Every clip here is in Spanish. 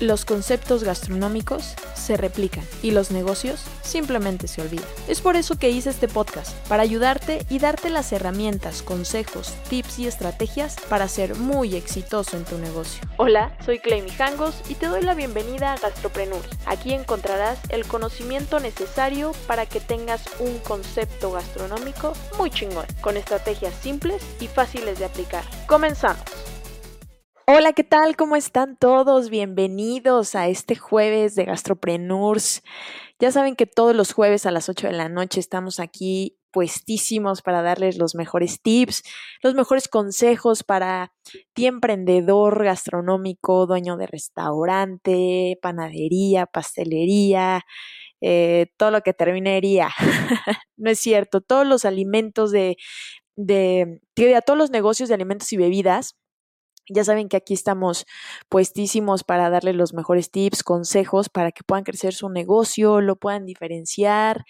Los conceptos gastronómicos se replican y los negocios simplemente se olvidan. Es por eso que hice este podcast, para ayudarte y darte las herramientas, consejos, tips y estrategias para ser muy exitoso en tu negocio. Hola, soy Clay Mijangos y te doy la bienvenida a Gastropreneurs. Aquí encontrarás el conocimiento necesario para que tengas un concepto gastronómico muy chingón, con estrategias simples y fáciles de aplicar. Comenzamos. Hola, ¿qué tal? ¿Cómo están todos? Bienvenidos a este jueves de Gastropreneurs. Ya saben que todos los jueves a las 8 de la noche estamos aquí puestísimos para darles los mejores tips, los mejores consejos para ti emprendedor gastronómico, dueño de restaurante, panadería, pastelería, eh, todo lo que terminaría. no es cierto, todos los alimentos de, de, de, todos los negocios de alimentos y bebidas ya saben que aquí estamos puestísimos para darles los mejores tips, consejos para que puedan crecer su negocio, lo puedan diferenciar,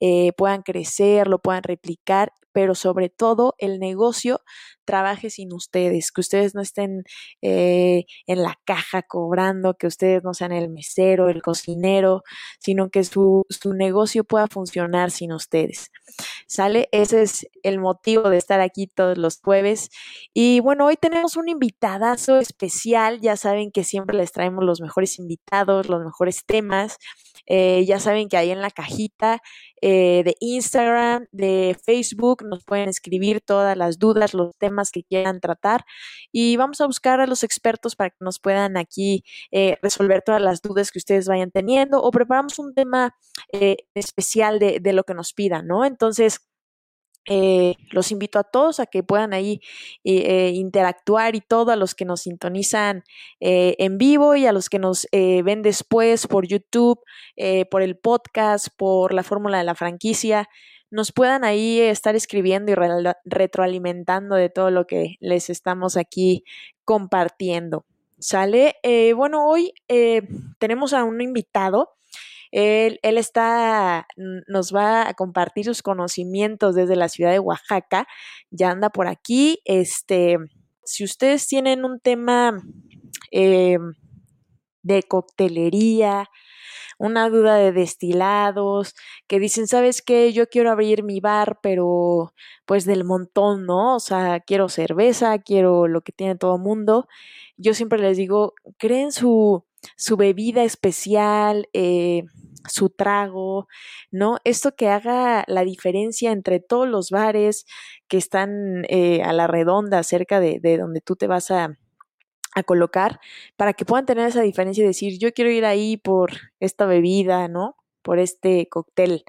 eh, puedan crecer, lo puedan replicar, pero sobre todo el negocio trabaje sin ustedes, que ustedes no estén eh, en la caja cobrando, que ustedes no sean el mesero, el cocinero, sino que su, su negocio pueda funcionar sin ustedes. ¿Sale? Ese es el motivo de estar aquí todos los jueves. Y bueno, hoy tenemos un invitadazo especial. Ya saben que siempre les traemos los mejores invitados, los mejores temas. Eh, ya saben que ahí en la cajita eh, de Instagram, de Facebook, nos pueden escribir todas las dudas, los temas que quieran tratar y vamos a buscar a los expertos para que nos puedan aquí eh, resolver todas las dudas que ustedes vayan teniendo o preparamos un tema especial de, de lo que nos pidan, ¿no? Entonces, eh, los invito a todos a que puedan ahí eh, interactuar y todo, a los que nos sintonizan eh, en vivo y a los que nos ven después por YouTube, por el podcast, por la fórmula de la franquicia, nos puedan ahí estar escribiendo y retroalimentando de todo lo que les estamos aquí compartiendo. ¿Sale? bueno, hoy tenemos a un invitado él, él está, nos va a compartir sus conocimientos desde la ciudad de Oaxaca. Ya anda por aquí. Este, si ustedes tienen un tema eh, de coctelería, una duda de destilados, que dicen, ¿sabes qué? Yo quiero abrir mi bar, pero pues del montón, ¿no? O sea, quiero cerveza, quiero lo que tiene todo mundo. Yo siempre les digo, creen su, su bebida especial, eh, su trago, ¿no? Esto que haga la diferencia entre todos los bares que están eh, a la redonda cerca de, de, donde tú te vas a, a colocar, para que puedan tener esa diferencia y decir, yo quiero ir ahí por esta bebida, ¿no? Por este cóctel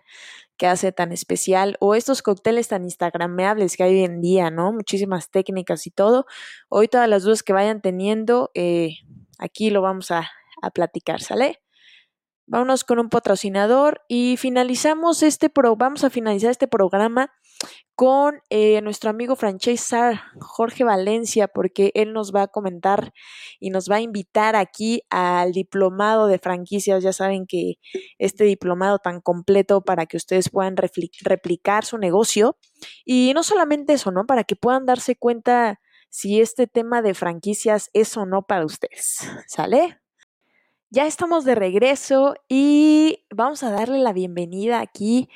que hace tan especial o estos cócteles tan instagrameables que hay hoy en día, ¿no? Muchísimas técnicas y todo. Hoy todas las dudas que vayan teniendo, eh, aquí lo vamos a, a platicar, ¿sale? Vámonos con un patrocinador y finalizamos este pro, vamos a finalizar este programa con eh, nuestro amigo franchisar Jorge Valencia, porque él nos va a comentar y nos va a invitar aquí al diplomado de franquicias. Ya saben que este diplomado tan completo para que ustedes puedan replicar su negocio y no solamente eso, ¿no? Para que puedan darse cuenta si este tema de franquicias es o no para ustedes. ¿Sale? Ya estamos de regreso y vamos a darle la bienvenida aquí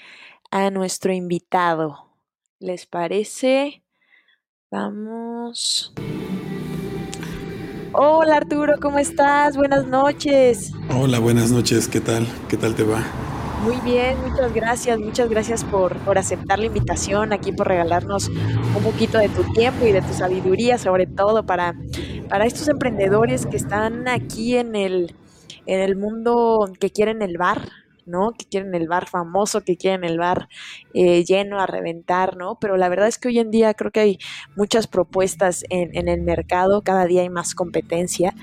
a nuestro invitado. ¿Les parece? Vamos. Hola Arturo, ¿cómo estás? Buenas noches. Hola, buenas noches, ¿qué tal? ¿Qué tal te va? Muy bien, muchas gracias, muchas gracias por, por aceptar la invitación aquí, por regalarnos un poquito de tu tiempo y de tu sabiduría, sobre todo para, para estos emprendedores que están aquí en el, en el mundo que quieren el bar, ¿no? Que quieren el bar famoso, que quieren el bar eh, lleno a reventar, ¿no? Pero la verdad es que hoy en día creo que hay muchas propuestas en, en el mercado, cada día hay más competencia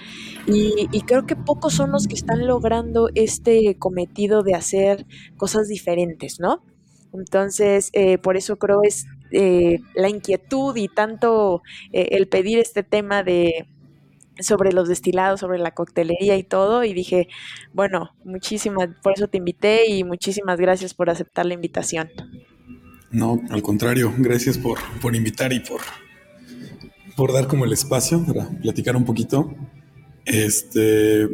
y, y, creo que pocos son los que están logrando este cometido de hacer cosas diferentes, ¿no? Entonces, eh, por eso creo es eh, la inquietud y tanto eh, el pedir este tema de, sobre los destilados, sobre la coctelería y todo, y dije, bueno, muchísimas, por eso te invité y muchísimas gracias por aceptar la invitación. No, al contrario, gracias por, por invitar y por, por dar como el espacio para platicar un poquito. Este,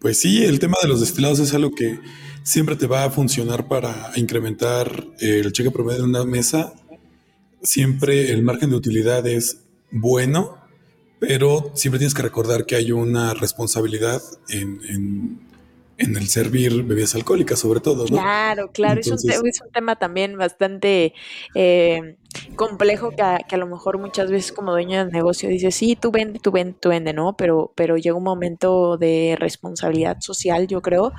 Pues sí, el tema de los destilados es algo que siempre te va a funcionar para incrementar el cheque promedio de una mesa. Siempre el margen de utilidad es bueno, pero siempre tienes que recordar que hay una responsabilidad en, en el servir bebidas alcohólicas, sobre todo. Claro, claro, es, un tema también bastante eh, complejo que a, lo mejor muchas veces como dueño del negocio dices, sí, tú vende, tú vende, tú vende, ¿no? Pero, pero llega un momento de responsabilidad social, yo creo,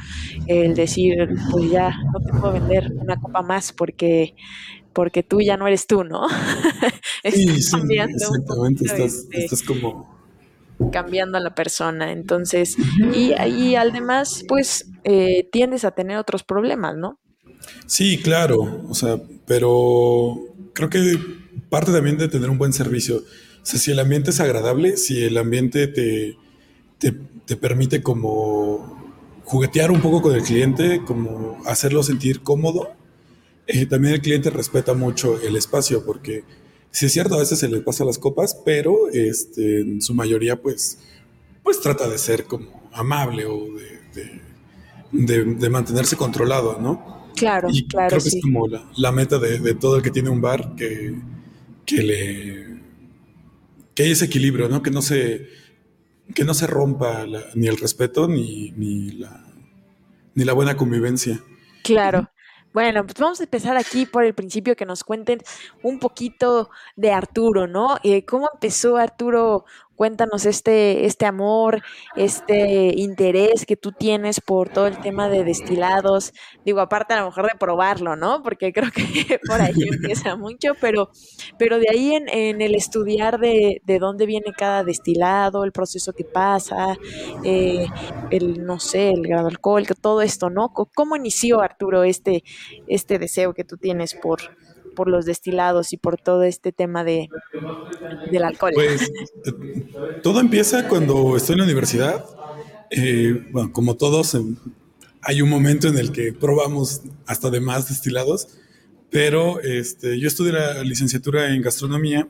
el decir, pues ya, no te puedo vender una copa más porque porque tú ya no eres tú, ¿no? sí, sí, exactamente, estás, este estás como cambiando a la persona. Entonces, y, ahí además, pues eh, tiendes a tener otros problemas, ¿no? Sí, claro, o sea, pero creo que parte también de tener un buen servicio. O sea, si el ambiente es agradable, si el ambiente te, te, permite como juguetear un poco con el cliente, como hacerlo sentir cómodo, eh, también el cliente respeta mucho el espacio porque Sí es cierto, a veces se le pasa las copas, pero este, en su mayoría pues, pues trata de ser como amable o de, mantenerse controlado, ¿no? Claro, y claro. Creo que es como la, meta de, todo el que tiene un bar que, que le que hay ese equilibrio, ¿no? Que no se que no se rompa ni el respeto ni, ni, la, ni la buena convivencia. Claro. Bueno, pues vamos a empezar aquí por el principio que nos cuenten un poquito de Arturo, ¿no? Eh, ¿Cómo empezó Arturo Cuéntanos este, este amor, este interés que tú tienes por todo el tema de destilados. Digo, aparte a lo mejor de probarlo, ¿no? Porque creo que por ahí empieza mucho, pero, pero de ahí en, el estudiar de, de, dónde viene cada destilado, el proceso que pasa, eh, el, no sé, el grado alcohólico, todo esto, ¿no? ¿Cómo inició, Arturo, este, este deseo que tú tienes por, por los destilados y por todo este tema de, del alcohol? Pues todo empieza cuando estoy en la universidad. Eh, bueno, como todos, hay un momento en el que probamos hasta de más destilados, pero este, yo estudié la licenciatura en gastronomía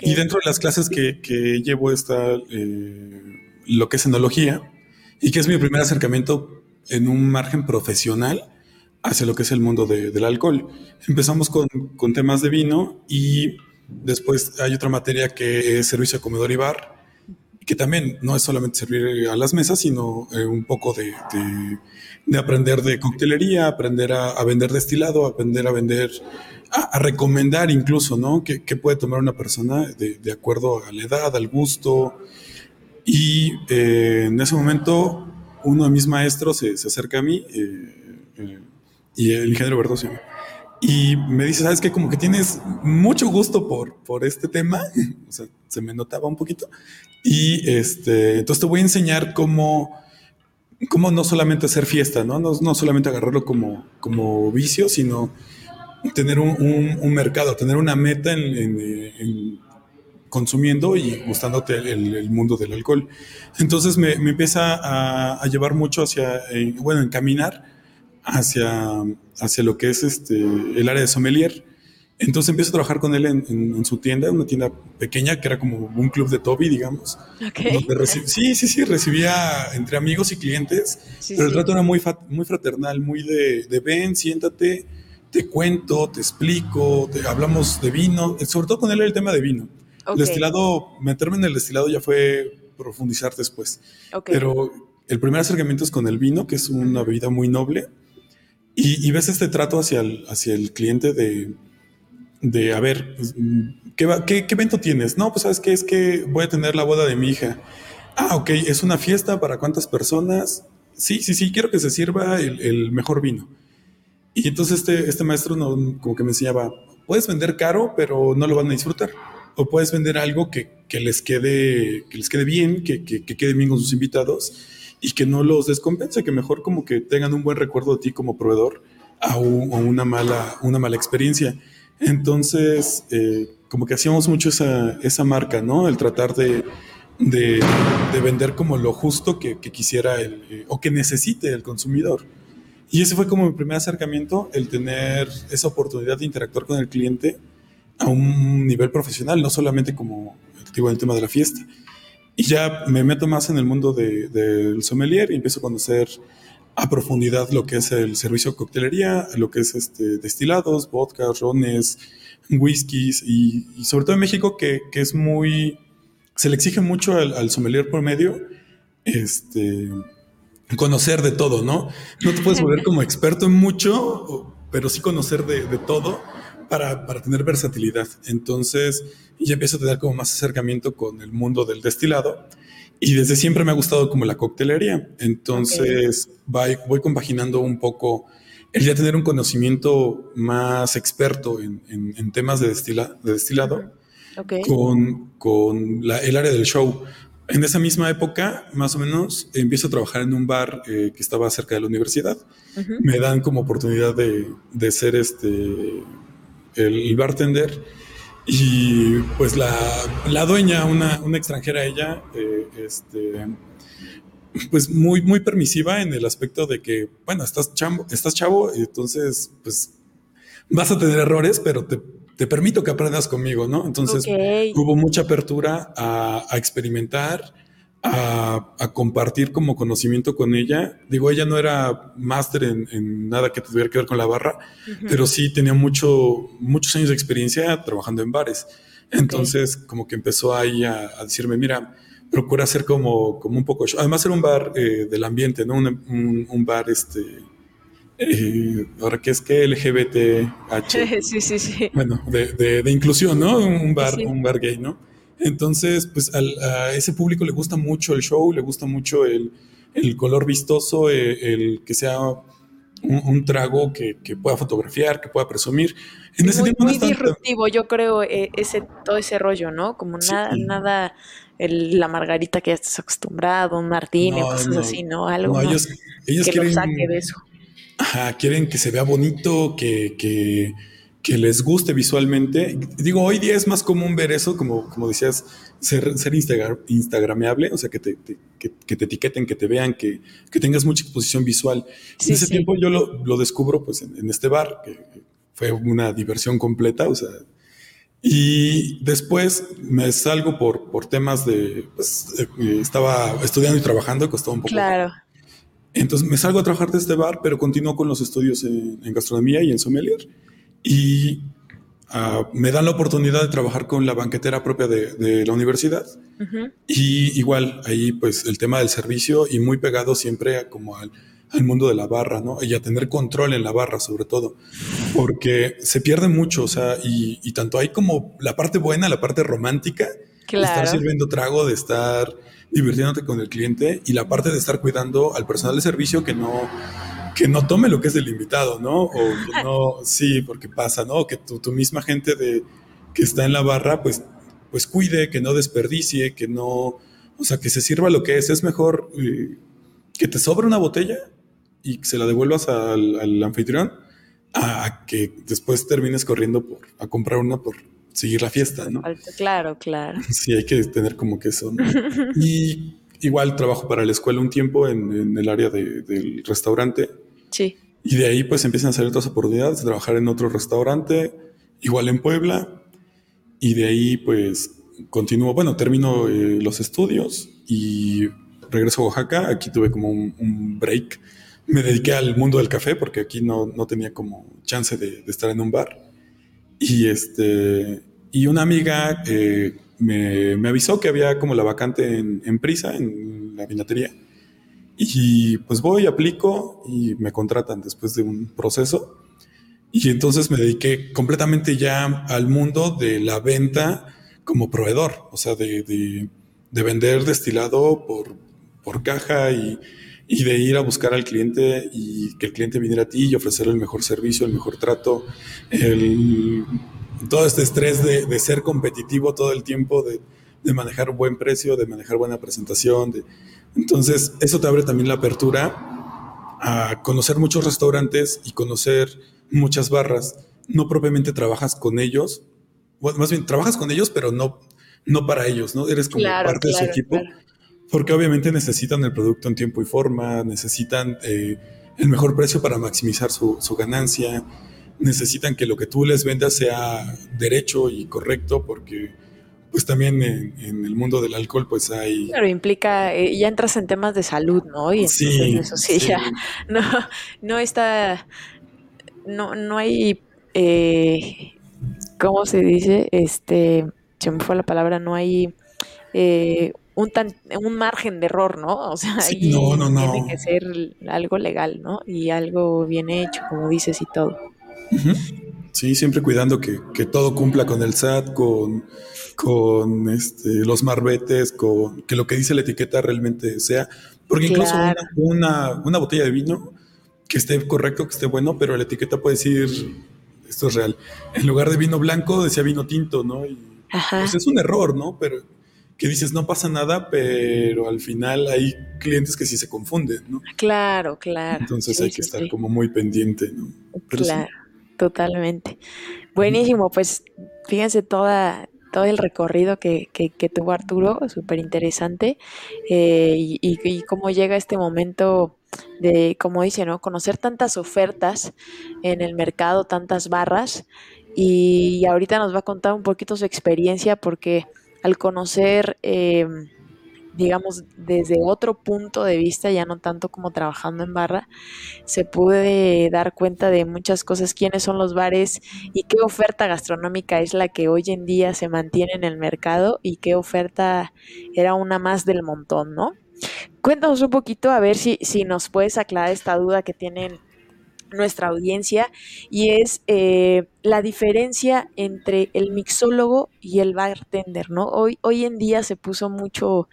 y dentro de las clases que, que llevo está eh, lo que es enología y que es mi primer acercamiento en un margen profesional hacia lo que es el mundo del alcohol. Empezamos con, con, temas de vino y después hay otra materia que es servicio de comedor y bar, que también no es solamente servir a las mesas, sino eh, un poco de, de, aprender de coctelería, aprender a, vender destilado, aprender a vender, a, recomendar incluso, ¿no? ¿Qué, puede tomar una persona de, de, acuerdo a la edad, al gusto? Y eh, en ese momento uno de mis maestros se, se acerca a mí, eh, y el ingeniero Verdoso. Y me dice, ¿sabes qué? Como que tienes mucho gusto por, por este tema. o sea, se me notaba un poquito. Y este, entonces te voy a enseñar cómo, cómo no solamente hacer fiesta, ¿no? No, no solamente agarrarlo como, como vicio, sino tener un, un, mercado, tener una meta en, consumiendo y gustándote el, mundo del alcohol. Entonces me, me empieza a, a, llevar mucho hacia, eh, bueno, encaminar hacia, hacia lo que es este, el área de sommelier. Entonces empiezo a trabajar con él en, su tienda, una tienda pequeña que era como un club de Toby, digamos. sí, sí, sí, recibía entre amigos y clientes, pero el trato era muy, muy fraternal, muy de, de, ven, siéntate, te cuento, te explico, te, hablamos de vino, sobre todo con él el tema de vino. El destilado, meterme en el destilado ya fue profundizar después. Pero el primer acercamiento es con el vino, que es una bebida muy noble y, ves este trato hacia el, cliente de, de a ver, pues, ¿qué, qué, ¿qué, evento tienes? No, pues sabes que es que voy a tener la boda de mi hija. Ah, ok, es una fiesta para cuántas personas. Sí, sí, sí, quiero que se sirva el, mejor vino. Y entonces este, este maestro no, como que me enseñaba, puedes vender caro, pero no lo van a disfrutar. O puedes vender algo que, que les, quede, que les quede bien, que, que, que quede bien con sus invitados y que no los descompense, que mejor como que tengan un buen recuerdo de ti como proveedor a, una, mala, una mala experiencia. Entonces, eh, como que hacíamos mucho esa, esa marca, ¿no? El tratar de, de, vender como lo justo que, quisiera el, eh, o que necesite el consumidor. Y ese fue como mi primer acercamiento, el tener esa oportunidad de interactuar con el cliente a un nivel profesional, no solamente como digo, en el tema de la fiesta. Y ya me meto más en el mundo del de, sommelier y empiezo a conocer a profundidad lo que es el servicio de coctelería, lo que es este, destilados, vodka, rones, whiskies y, sobre todo en México que, que, es muy, se le exige mucho al, al sommelier promedio, este, conocer de todo, ¿no? No te puedes volver como experto en mucho, pero sí conocer de, de todo para, para, tener versatilidad. Entonces, ya empiezo a tener como más acercamiento con el mundo del destilado. Y desde siempre me ha gustado como la coctelería. Entonces, voy, voy compaginando un poco el ya tener un conocimiento más experto en, en, temas de, destila, de destilado con, con la, el área del show. En esa misma época, más o menos, empiezo a trabajar en un bar eh, que estaba cerca de la universidad. Me dan como oportunidad de, de ser este, el bartender y pues la, la dueña, una, una, extranjera ella, eh, este, pues muy, muy permisiva en el aspecto de que, bueno, estás, chavo, estás chavo, entonces pues vas a tener errores, pero te, te permito que aprendas conmigo, ¿no? Entonces hubo mucha apertura a, a experimentar a, compartir como conocimiento con ella. Digo, ella no era máster en, nada que tuviera que ver con la barra, pero sí tenía mucho, muchos años de experiencia trabajando en bares. Entonces, como que empezó ahí a, decirme, mira, procura hacer como, como un poco... Además era un bar eh, del ambiente, ¿no? Un, bar, este... Eh, ahora que es que LGBTH. Sí, sí, sí. Bueno, de, de, inclusión, ¿no? Un bar, un bar gay, ¿no? Entonces, pues a ese público le gusta mucho el show, le gusta mucho el, color vistoso, eh, el, que sea un, trago que, pueda fotografiar, que pueda presumir. En ese muy, muy disruptivo, yo creo, eh, ese, todo ese rollo, ¿no? Como nada, nada la margarita que ya estás acostumbrado, un martini, cosas así, ¿no? Algo ellos, que quieren, lo saque de eso. Ajá, quieren que se vea bonito, que, que que les guste visualmente. Digo, hoy día es más común ver eso, como, como decías, ser, ser instagrameable, o sea, que te, que, te, etiqueten, que te vean, que, que tengas mucha exposición visual. en ese tiempo yo lo, lo descubro pues en, este bar, que fue una diversión completa, o sea, y después me salgo por, por temas de, pues, eh, estaba estudiando y trabajando, costaba un poco. Claro. Entonces me salgo a trabajar de este bar, pero continúo con los estudios en, en gastronomía y en sommelier y ah, me dan la oportunidad de trabajar con la banquetera propia de, la universidad. Y igual ahí pues el tema del servicio y muy pegado siempre como al, mundo de la barra, ¿no? Y a tener control en la barra sobre todo, porque se pierde mucho, o sea, y, tanto hay como la parte buena, la parte romántica, de estar sirviendo trago, de estar divirtiéndote con el cliente y la parte de estar cuidando al personal de servicio que no que no tome lo que es del invitado, ¿no? O que no, sí, porque pasa, ¿no? Que tu, tu, misma gente de, que está en la barra, pues, pues cuide, que no desperdicie, que no, o sea, que se sirva lo que es. Es mejor eh, que te sobre una botella y se la devuelvas al, anfitrión a que después termines corriendo por, a comprar una por seguir la fiesta, ¿no? Claro, claro. Sí, hay que tener como que eso. ¿no? y igual trabajo para la escuela un tiempo en, en el área de, del restaurante Sí. Y de ahí pues empiezan a salir otras oportunidades de trabajar en otro restaurante, igual en Puebla. Y de ahí pues continúo, bueno, termino eh, los estudios y regreso a Oaxaca. Aquí tuve como un, break. Me dediqué al mundo del café porque aquí no, no tenía como chance de, estar en un bar. Y este, y una amiga eh, me, me, avisó que había como la vacante en, en Prisa, en la vinatería y pues voy, aplico y me contratan después de un proceso. Y entonces me dediqué completamente ya al mundo de la venta como proveedor, o sea, de, de, vender destilado por, por caja y, y, de ir a buscar al cliente y que el cliente viniera a ti y ofrecerle el mejor servicio, el mejor trato, el, todo este estrés de, de ser competitivo todo el tiempo, de, de manejar un buen precio, de manejar buena presentación, de, entonces, eso te abre también la apertura a conocer muchos restaurantes y conocer muchas barras. No propiamente trabajas con ellos, más bien trabajas con ellos, pero no, no para ellos, ¿no? Eres como parte de su equipo, porque obviamente necesitan el producto en tiempo y forma, necesitan eh, el mejor precio para maximizar su, su ganancia, necesitan que lo que tú les vendas sea derecho y correcto, porque pues también en, el mundo del alcohol pues hay... Pero implica, eh, ya entras en temas de salud, ¿no? Y entonces sí, eso sí, ya no, no está, no, no hay, eh, ¿cómo se dice? Este, se me fue la palabra, no hay eh, un, tan, un margen de error, ¿no? O sea, ahí tiene que ser algo legal, ¿no? Y algo bien hecho, como dices, y todo. Sí, siempre cuidando que, que, todo cumpla con el SAT, con, con este, los marbetes, con que lo que dice la etiqueta realmente sea. Porque incluso una, una, botella de vino que esté correcto, que esté bueno, pero la etiqueta puede decir, esto es real, en lugar de vino blanco decía vino tinto, ¿no? Y, Pues es un error, ¿no? Pero que dices no pasa nada, pero al final hay clientes que sí se confunden, ¿no? Claro, claro. Entonces hay que estar como muy pendiente, ¿no? claro, totalmente. Buenísimo, pues fíjense toda, todo el recorrido que, que, tuvo Arturo, súper interesante, eh, y, y, cómo llega este momento de, como dice, ¿no? Conocer tantas ofertas en el mercado, tantas barras, y ahorita nos va a contar un poquito su experiencia porque al conocer, em, digamos, desde otro punto de vista, ya no tanto como trabajando en barra, se puede dar cuenta de muchas cosas, quiénes son los bares y qué oferta gastronómica es la que hoy en día se mantiene en el mercado y qué oferta era una más del montón, ¿no? Cuéntanos un poquito a ver si, si nos puedes aclarar esta duda que tienen nuestra audiencia y es eh, la diferencia entre el mixólogo y el bartender, ¿no? Hoy, hoy en día se puso mucho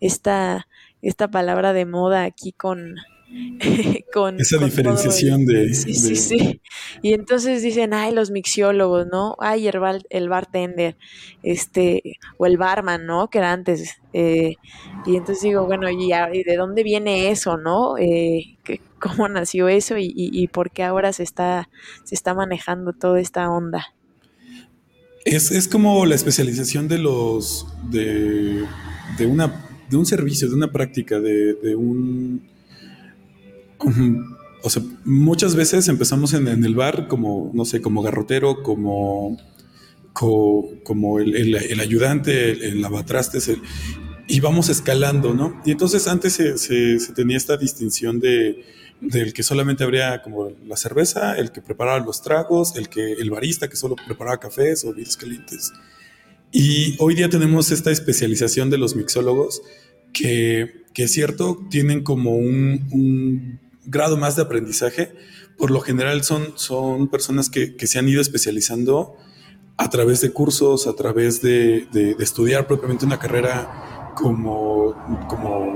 esta, esta palabra de moda aquí con, con esa diferenciación de, sí, sí, sí. Y entonces dicen, ay, los mixiólogos, ¿no? Ay, el, el bartender, este, o el barman, ¿no? Que era antes. Eh, y entonces digo, bueno, ¿y, de dónde viene eso, no? Eh, ¿Cómo nació eso y, y, por qué ahora se está, se está manejando toda esta onda? Es, es como la especialización de los, de, de, una, de un servicio, de una práctica, de, de un o sea, muchas veces empezamos en, el bar como, no sé, como garrotero, como, como el, ayudante, el, lavatrastes, y vamos escalando, ¿no? Y entonces antes se, tenía esta distinción de del que solamente habría como la cerveza, el que preparaba los tragos, el que el barista que solo preparaba cafés o vinos calientes. Y hoy día tenemos esta especialización de los mixólogos que, que es cierto, tienen como un grado más de aprendizaje, por lo general son, son personas que, se han ido especializando a través de cursos, a través de, estudiar propiamente una carrera como, como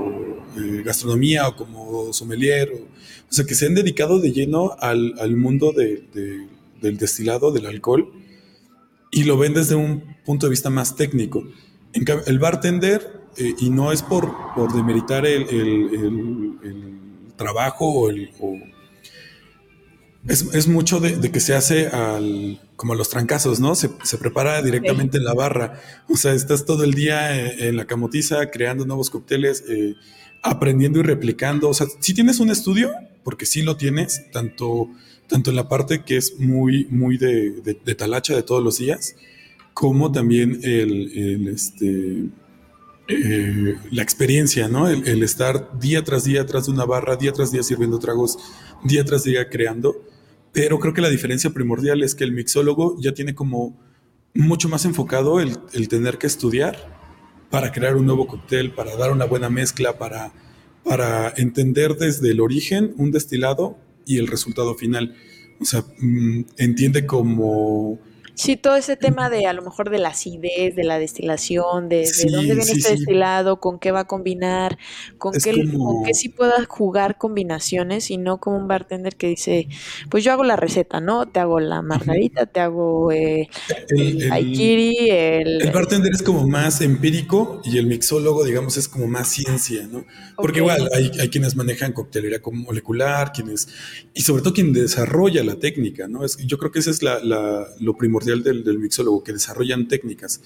eh, gastronomía o como sommelier, o, sea, que se han dedicado de lleno al, mundo del destilado, del alcohol, y lo ven desde un punto de vista más técnico. En el bartender, eh, y no es por, por demeritar el trabajo o el... es, mucho de, que se hace al, como los trancazos, ¿no? Se, prepara directamente en la barra. O sea, estás todo el día en, la camotiza creando nuevos cócteles, eh, aprendiendo y replicando. O sea, si tienes un estudio, porque sí lo tienes, tanto, tanto en la parte que es muy, muy de, de talacha de todos los días, como también el, el este, eh, la experiencia, ¿no? El, estar día tras día tras de una barra, día tras día sirviendo tragos, día tras día creando. Pero creo que la diferencia primordial es que el mixólogo ya tiene como mucho más enfocado el, tener que estudiar para crear un nuevo cóctel, para dar una buena mezcla, para, para entender desde el origen un destilado y el resultado final. O sea, mm, entiende como Sí, todo ese tema de a lo mejor de la acidez, de la destilación, de, dónde viene este destilado, con qué va a combinar, con qué, con qué sí pueda jugar combinaciones y no como un bartender que dice, pues yo hago la receta, ¿no? Te hago la margarita, te hago eh, el, el, el, bartender es como más empírico y el mixólogo, digamos, es como más ciencia, ¿no? Porque igual hay, hay quienes manejan coctelería molecular, quienes, y sobre todo quien desarrolla la técnica, ¿no? Es, yo creo que ese es la, la, lo primordial del, mixólogo, que desarrollan técnicas.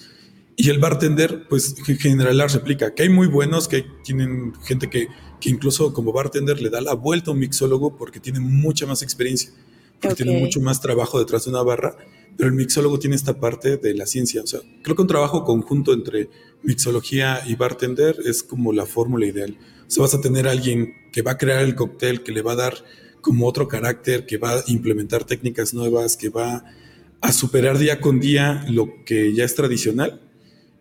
Y el bartender, pues en general las replica, que hay muy buenos, que tienen gente que, que, incluso como bartender le da la vuelta a un mixólogo porque tiene mucha más experiencia, porque tiene mucho más trabajo detrás de una barra, pero el mixólogo tiene esta parte de la ciencia. O sea, creo que un trabajo conjunto entre mixología y bartender es como la fórmula ideal. O sea, vas a tener a alguien que va a crear el cóctel, que le va a dar como otro carácter, que va a implementar técnicas nuevas, que va a superar día con día lo que ya es tradicional.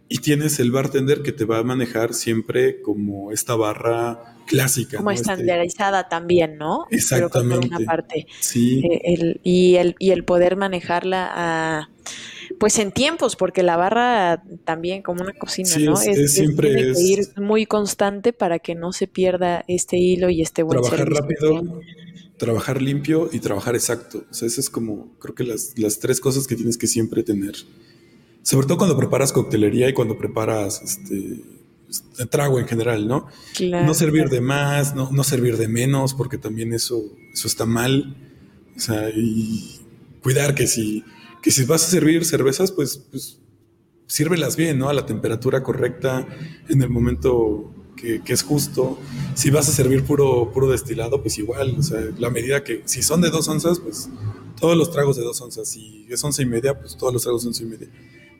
Y tienes el bartender que te va a manejar siempre como esta barra clásica. Como este estandarizada también, ¿no? Exactamente. una parte. Sí. Eh, y, el, y el poder manejarla a pues en tiempos, porque la barra también como una cocina, ¿no? Es, siempre tiene que ir muy constante para que no se pierda este hilo y este buen Trabajar rápido, trabajar limpio y trabajar exacto. O sea, eso es como, creo que las, las tres cosas que tienes que siempre tener. Sobre todo cuando preparas coctelería y cuando preparas este, este trago en general, ¿no? no servir de más, no, no servir de menos, porque también eso, eso está mal. O sea, y cuidar que si que si vas a servir cervezas, pues, pues sírvelas bien, ¿no? A la temperatura correcta, en el momento que, es justo. Si vas a servir puro, puro destilado, pues igual, o sea, la medida que, si son de dos onzas, pues todos los tragos de dos onzas. Si es once y media, pues todos los tragos de once y media.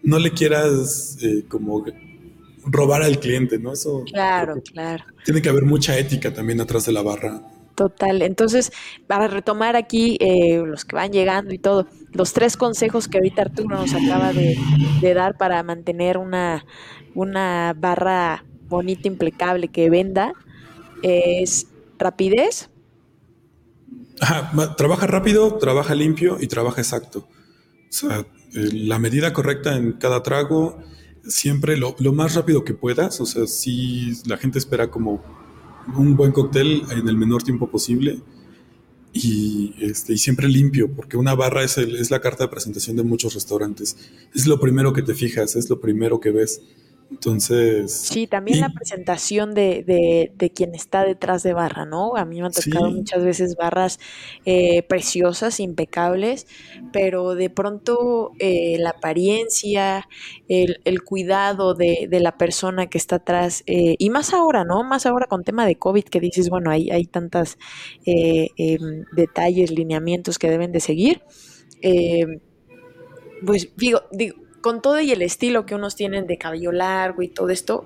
No le quieras eh, como robar al cliente, ¿no? Eso. Claro, claro. Tiene que haber mucha ética también atrás de la barra. Total. Entonces, para retomar aquí eh, los que van llegando y todo, los tres consejos que ahorita Arturo nos acaba de, dar para mantener una, una barra bonita, impecable, que venda, es rapidez. Ajá, trabaja rápido, trabaja limpio y trabaja exacto. O sea, eh, la medida correcta en cada trago, siempre lo, lo más rápido que puedas. O sea, si la gente espera como un buen cóctel en el menor tiempo posible y, este, y siempre limpio, porque una barra es, es la carta de presentación de muchos restaurantes. Es lo primero que te fijas, es lo primero que ves. Entonces. Sí, también la presentación de, de, quien está detrás de barra, ¿no? A mí me han tocado muchas veces barras eh, preciosas, impecables, pero de pronto eh, la apariencia, el, el cuidado de, de, la persona que está atrás, eh, y más ahora, ¿no? Más ahora con tema de COVID que dices, bueno, hay, hay tantos em, detalles, lineamientos que deben de seguir. pues digo, digo, con todo y el estilo que unos tienen de cabello largo y todo esto,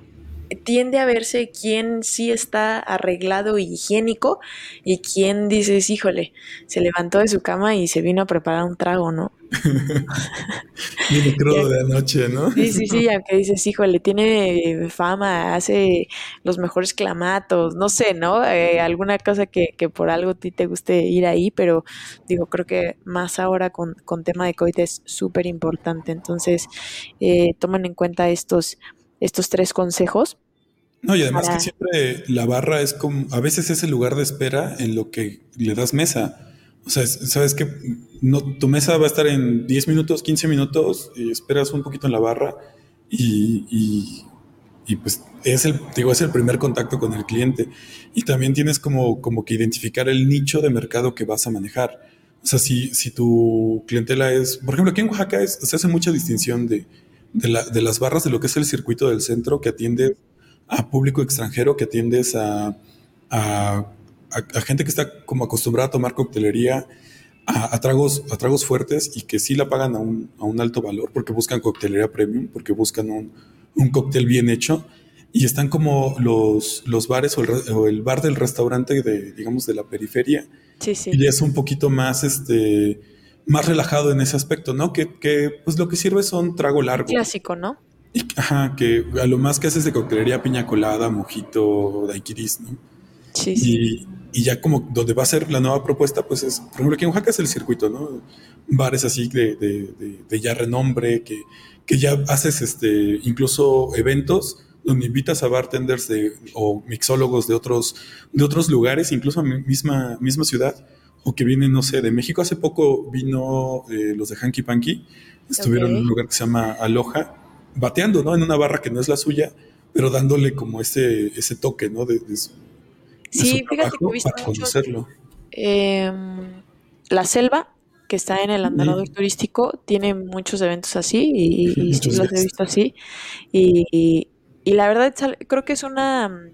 tiende a verse quién sí está arreglado y higiénico y quién dices, híjole, se levantó de su cama y se vino a preparar un trago, ¿no? Viene crudo de anoche, ¿no? Sí, sí, sí, aunque dices, híjole, tiene fama, hace los mejores clamatos, no sé, ¿no? Eh, alguna cosa que, que, por algo a ti te guste ir ahí, pero digo, creo que más ahora con, con tema de COVID es súper importante. Entonces, eh, tomen en cuenta estos estos tres consejos. No, y además que siempre la barra es como, a veces es el lugar de espera en lo que le das mesa. O sea, sabes que no, tu mesa va a estar en 10 minutos, 15 minutos, y esperas un poquito en la barra y, y, pues es el, digo, es el primer contacto con el cliente. Y también tienes como, como que identificar el nicho de mercado que vas a manejar. O sea, si, si tu clientela es, por ejemplo, aquí en Oaxaca se hace mucha distinción de de, las barras de lo que es el circuito del centro, que atiende a público extranjero, que atiendes a, a, gente que está como acostumbrada a tomar coctelería, a, tragos, a tragos fuertes y que sí la pagan a un, a un alto valor porque buscan coctelería premium, porque buscan un, un cóctel bien hecho. Y están como los, los bares o el, o el, bar del restaurante de, digamos, de la periferia. Sí, sí. Y es un poquito más, este, más relajado en ese aspecto, ¿no? Que, que pues lo que sirve son trago largo. Clásico, ¿no? ajá, que a lo más que haces de coctelería, piña colada, mojito, daiquiris, ¿no? Sí, sí. Y, ya como donde va a ser la nueva propuesta, pues es, por ejemplo, aquí en Oaxaca es el circuito, ¿no? Bares así de, de, de, ya renombre, que, que ya haces este, incluso eventos donde invitas a bartenders de, o mixólogos de otros, de otros lugares, incluso a mi misma, misma ciudad, o que vienen, no sé, de México. Hace poco vino eh, los de Hanky Panky, estuvieron en un lugar que se llama Aloha, bateando, ¿no? En una barra que no es la suya, pero dándole como ese, ese toque, ¿no? De, sí, fíjate que he visto para conocerlo. Em, la selva, que está en el andador turístico, tiene muchos eventos así y, y los he visto así. Y, y, la verdad creo que es una,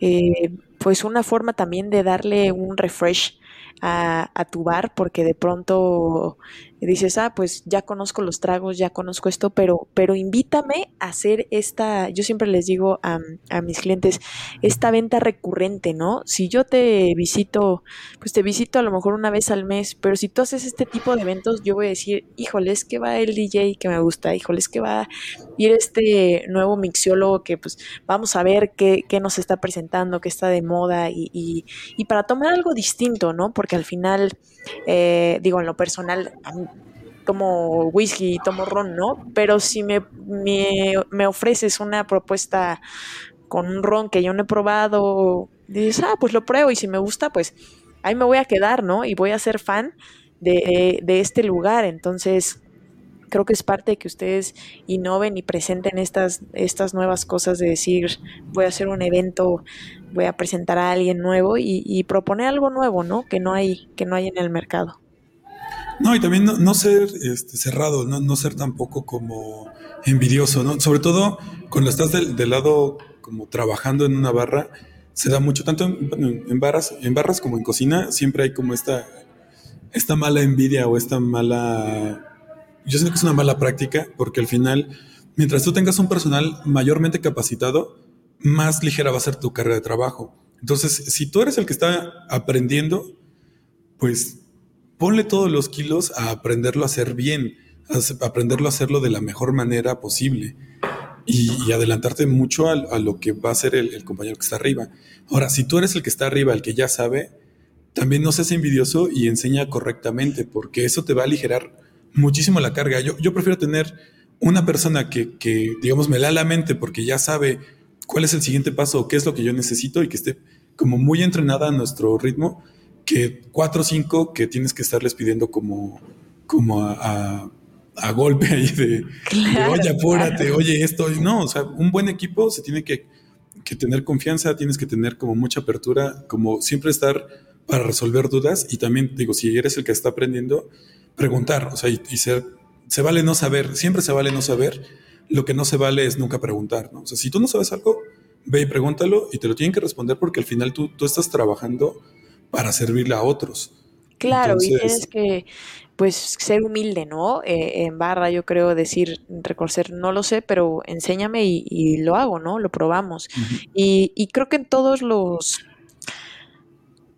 eh, pues una forma también de darle un refresh a, tu bar porque de pronto dices, ah, pues ya conozco los tragos, ya conozco esto, pero, pero invítame a hacer esta, yo siempre les digo a, a mis clientes, esta venta recurrente, ¿no? Si yo te visito, pues te visito a lo mejor una vez al mes, pero si tú haces este tipo de eventos, yo voy a decir, híjole, es que va el DJ que me gusta, híjole, es que va a ir este nuevo mixiólogo que pues vamos a ver qué, qué nos está presentando, qué está de moda y, y, y para tomar algo distinto, ¿no? Porque al final, eh, digo, en lo personal, tomo whisky, tomo ron, ¿no? Pero si me, me, ofreces una propuesta con un ron que yo no he probado, dices, ah, pues lo pruebo y si me gusta, pues ahí me voy a quedar, ¿no? Y voy a ser fan de, de este lugar. Entonces, creo que es parte de que ustedes innoven y presenten estas, estas nuevas cosas de decir, voy a hacer un evento, voy a presentar a alguien nuevo y, proponer algo nuevo, ¿no? Que no hay, que no hay en el mercado. No, y también no, ser este, cerrado, ¿no? no ser tampoco como envidioso, ¿no? Sobre todo cuando estás del, lado como trabajando en una barra, se da mucho, tanto en, en, barras, en barras como en cocina, siempre hay como esta, esta mala envidia o esta mala yo siento que es una mala práctica porque al final, mientras tú tengas un personal mayormente capacitado, más ligera va a ser tu carrera de trabajo. Entonces, si tú eres el que está aprendiendo, pues ponle todos los kilos a aprenderlo a hacer bien, a aprenderlo a hacerlo de la mejor manera posible y, adelantarte mucho a, lo que va a ser el, el, compañero que está arriba. Ahora, si tú eres el que está arriba, el que ya sabe, también no seas envidioso y enseña correctamente, porque eso te va a aligerar muchísimo la carga. Yo, yo prefiero tener una persona que, que, digamos, me da la mente porque ya sabe cuál es el siguiente paso o qué es lo que yo necesito y que esté como muy entrenada a nuestro ritmo, que cuatro o cinco que tienes que estarles pidiendo como, como a, a, golpe ahí de, oye, apúrate, oye, esto. No, o sea, un buen equipo se tiene que, que tener confianza, tienes que tener como mucha apertura, como siempre estar para resolver dudas y también digo, si eres el que está aprendiendo, preguntar, o sea, y, ser, se vale no saber, siempre se vale no saber, lo que no se vale es nunca preguntar, ¿no? O sea, si tú no sabes algo, ve y pregúntalo y te lo tienen que responder porque al final tú, tú estás trabajando para servirle a otros. Claro, y tienes que, pues, ser humilde, ¿no? Eh, en barra, yo creo decir, reconocer, no lo sé, pero enséñame y, lo hago, ¿no? Lo probamos. y, y creo que en todos los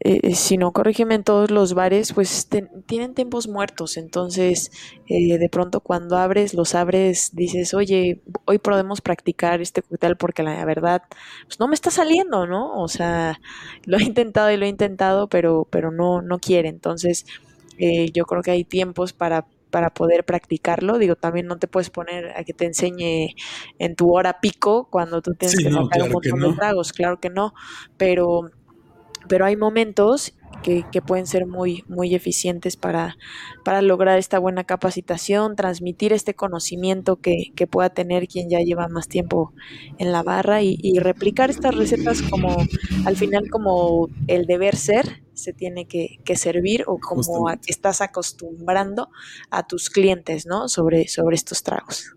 eh, si no corrígeme en todos los bares, pues tienen tiempos muertos. Entonces, eh, de pronto cuando abres, los abres, dices, oye, hoy podemos practicar este cóctel porque la verdad, pues no me está saliendo, ¿no? O sea, lo he intentado y lo he intentado, pero, pero no, no quiere. Entonces, eh, yo creo que hay tiempos para para poder practicarlo. Digo, también no te puedes poner a que te enseñe en tu hora pico cuando tú tienes que sacar un montón de tragos, claro que no, pero pero hay momentos que, pueden ser muy, muy eficientes para, para lograr esta buena capacitación, transmitir este conocimiento que, pueda tener quien ya lleva más tiempo en la barra y, replicar estas recetas como al final como el deber ser se tiene que, servir o como estás acostumbrando a tus clientes, ¿no? Sobre, sobre estos tragos.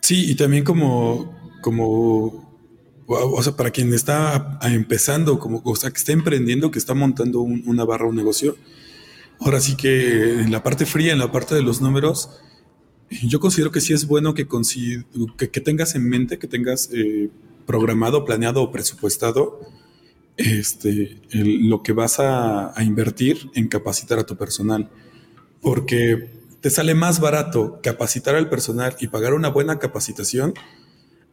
Sí, y también como, como o sea, para quien está empezando, como, o sea, que está emprendiendo, que está montando una barra, un negocio, ahora sí que en la parte fría, en la parte de los números, yo considero que sí es bueno que, que, tengas en mente, que tengas eh, programado, planeado o presupuestado este, lo que vas a, a invertir en capacitar a tu personal. Porque te sale más barato capacitar al personal y pagar una buena capacitación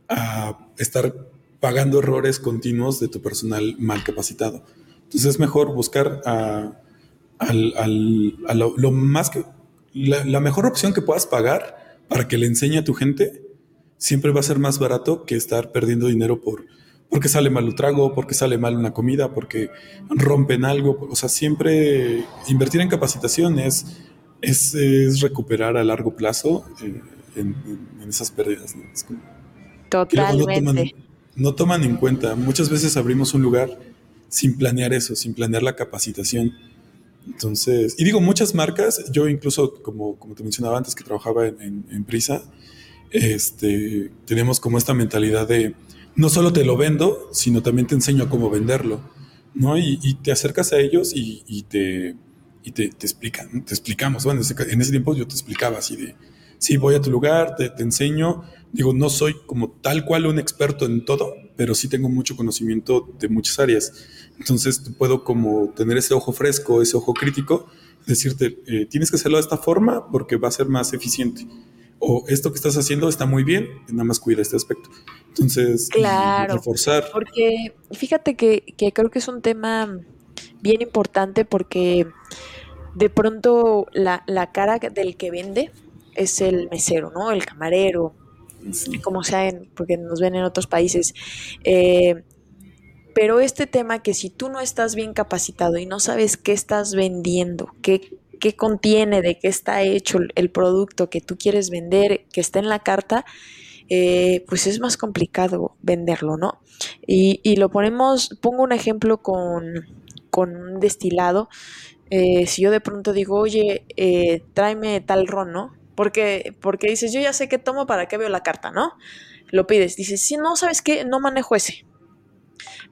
a estar pagando errores continuos de tu personal mal capacitado. Entonces es mejor buscar a, lo, más que la, mejor opción que puedas pagar para que le enseñe a tu gente siempre va a ser más barato que estar perdiendo dinero por porque sale mal un trago, porque sale mal una comida, porque rompen algo. O sea, siempre invertir en capacitación es, es, recuperar a largo plazo eh, en, esas pérdidas. Totalmente no toman en cuenta. Muchas veces abrimos un lugar sin planear eso, sin planear la capacitación. Entonces, y digo, muchas marcas, yo incluso, como, como te mencionaba antes, que trabajaba en, Prisa, este, tenemos como esta mentalidad de no solo te lo vendo, sino también te enseño cómo venderlo, ¿no? Y, te acercas a ellos y, te, y te, te explican, te explicamos. Bueno, en ese tiempo yo te explicaba así de, sí, voy a tu lugar, te, te enseño. Digo, no soy como tal cual un experto en todo, pero sí tengo mucho conocimiento de muchas áreas. Entonces puedo como tener ese ojo fresco, ese ojo crítico, decirte, eh, tienes que hacerlo de esta forma porque va a ser más eficiente. O esto que estás haciendo está muy bien, nada más cuida este aspecto. Entonces, claro, reforzar. Porque fíjate que, que creo que es un tema bien importante porque de pronto la, la, cara del que vende es el mesero, ¿no? El camarero, como sea, porque nos ven en otros países. Eh, pero este tema que si tú no estás bien capacitado y no sabes qué estás vendiendo, qué, qué contiene, de qué está hecho el producto que tú quieres vender, que está en la carta, eh, pues es más complicado venderlo, ¿no? Y, y, lo ponemos, pongo un ejemplo con, con un destilado. Eh, si yo de pronto digo, oye, tráeme tal ron, ¿no? Porque, porque dices, yo ya sé qué tomo, ¿para qué veo la carta, no? Lo pides. Dices, si no, ¿sabes qué? No manejo ese.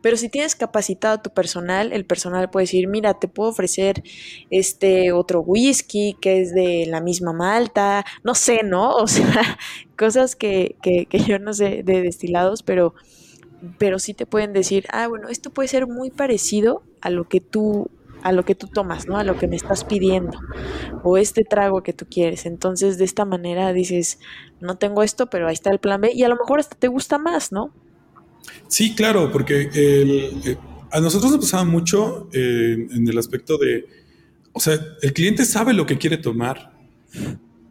Pero si tienes capacitado a tu personal, el personal puede decir, mira, te puedo ofrecer este otro whisky que es de la misma malta, no sé, ¿no? O sea, cosas que, que, que yo no sé de destilados, pero, pero sí te pueden decir, ah, bueno, esto puede ser muy parecido a lo que tú a lo que tú tomas, ¿no? A lo que me estás pidiendo o este trago que tú quieres. Entonces, de esta manera dices, no tengo esto, pero ahí está el plan B y a lo mejor hasta te gusta más, ¿no? Sí, claro, porque eh, a nosotros nos pasaba mucho eh, en el aspecto de, o sea, el cliente sabe lo que quiere tomar,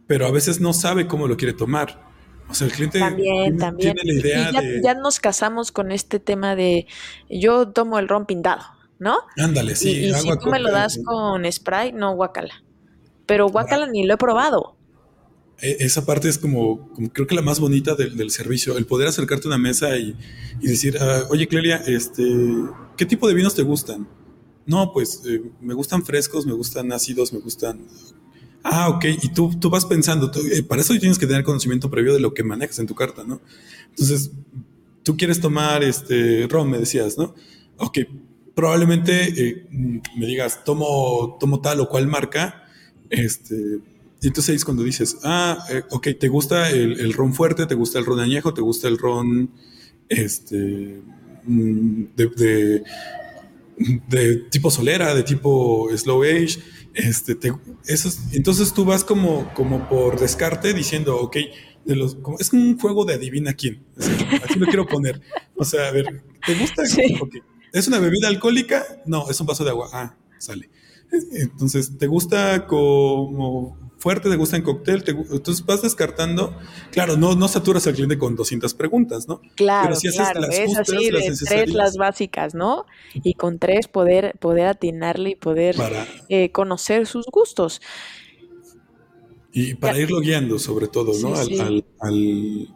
pero a veces no sabe cómo lo quiere tomar. O sea, el cliente también, también. tiene la idea ya, de... ya nos casamos con este tema de yo tomo el ron pintado. ¿No? Ándale, sí. Y, si tú me lo das con spray, no guacala. Pero guacala ni lo he probado. E, esa parte es como, creo que la más bonita del, servicio, el poder acercarte a una mesa y, decir, ah, oye Clelia, este, ¿qué tipo de vinos te gustan? No, pues eh, me gustan frescos, me gustan ácidos, me gustan... Ah, ok, y tú, tú vas pensando, eh, para eso tienes que tener conocimiento previo de lo que manejas en tu carta, ¿no? Entonces, tú quieres tomar este ron, me decías, ¿no? Ok, probablemente eh, me digas, tomo, tomo tal o cual marca, este, y entonces es cuando dices, ah, eh, ok, ¿te gusta el, ron fuerte? ¿Te gusta el ron añejo? ¿Te gusta el ron este, mm, de, de, tipo solera, de tipo slow age? Este, entonces tú vas como, como por descarte diciendo, ok, de los, es un juego de adivina quién. Así, lo quiero poner. O sea, a ver, ¿te gusta? Sí. ¿Es una bebida alcohólica? No, es un vaso de agua. Ah, sale. Entonces, ¿te gusta como fuerte? ¿Te gusta en cóctel? entonces vas descartando. Claro, no, no saturas al cliente con 200 preguntas, ¿no? Claro, Pero si claro, las es así de tres las básicas, ¿no? Y con tres poder, poder atinarle y poder eh, conocer sus gustos. Y para irlo guiando, sobre todo, ¿no? al,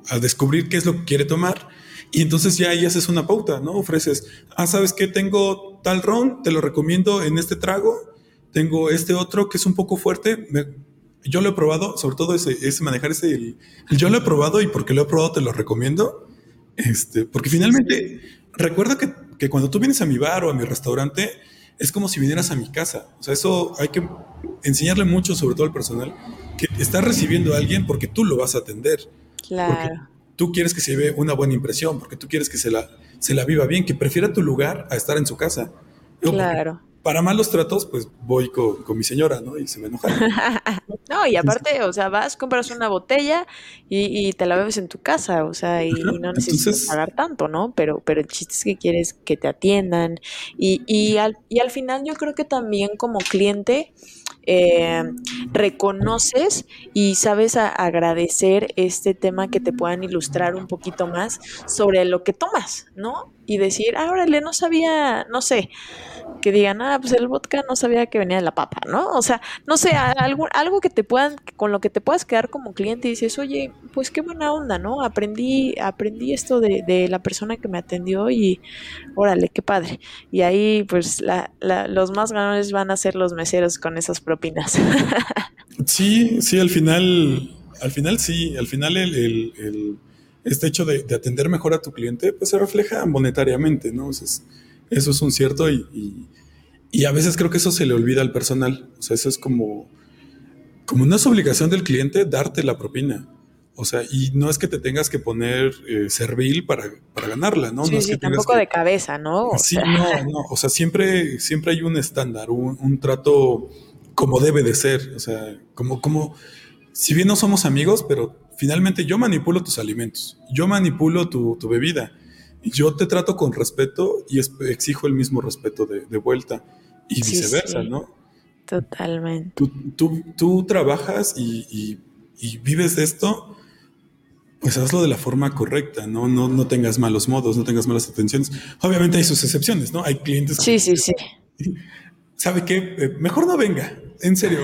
al descubrir qué es lo que quiere tomar y entonces ya ahí haces una pauta, ¿no? Ofreces, ah, ¿sabes qué? Tengo tal ron, te lo recomiendo en este trago. Tengo este otro que es un poco fuerte. yo lo he probado, sobre todo ese, ese manejar ese, yo lo he probado y porque lo he probado te lo recomiendo. Este, porque finalmente, recuerda que, que cuando tú vienes a mi bar o a mi restaurante, es como si vinieras a mi casa. O sea, eso hay que enseñarle mucho, sobre todo al personal, que estás recibiendo a alguien porque tú lo vas a atender. Claro tú quieres que se vea una buena impresión, porque tú quieres que se la, se la viva bien, que prefiera tu lugar a estar en su casa. claro. Para malos tratos, pues voy con, mi señora, ¿no? Y se me enoja. no, y aparte, o sea, vas, compras una botella y, te la bebes en tu casa, o sea, y, no necesitas pagar tanto, ¿no? Pero, pero el chiste es que quieres que te atiendan. Y, y, al, y al final yo creo que también como cliente eh, reconoces y sabes agradecer este tema que te puedan ilustrar un poquito más sobre lo que tomas, ¿no? Y decir, ah, órale, no sabía, no sé, que digan, ah, pues el vodka no sabía que venía de la papa, ¿no? O sea, no sé, algo, algo que te puedan, con lo que te puedas quedar como cliente y dices, oye, pues qué buena onda, ¿no? Aprendí, aprendí esto de, de la persona que me atendió y órale, qué padre. Y ahí, pues, la, la, los más ganadores van a ser los meseros con esas propinas. sí, sí, al final, al final sí, al final el, este hecho de, de, atender mejor a tu cliente, pues se refleja monetariamente, ¿no? O sea, eso es un cierto y, Y a veces creo que eso se le olvida al personal. O sea, eso es como, como no es obligación del cliente darte la propina. O sea, y no es que te tengas que poner eh, servil para, para, ganarla, ¿no? Sí, no sí, que tampoco de cabeza, ¿no? sí, no, no. O sea, siempre, siempre hay un estándar, un, un, trato como debe de ser. O sea, como, como, si bien no somos amigos, pero finalmente yo manipulo tus alimentos, yo manipulo tu, tu bebida. Yo te trato con respeto y exijo el mismo respeto de, de vuelta y Sí, viceversa, sí. ¿no? Totalmente. Tú, tú, tú trabajas y, y- y vives esto, pues hazlo de la forma correcta, ¿no? No, no tengas malos modos, no tengas malas atenciones. Obviamente hay sus excepciones, ¿no? Hay clientes que Sí, sí, sí. ¿sabe qué? Eh, mejor no venga, en serio,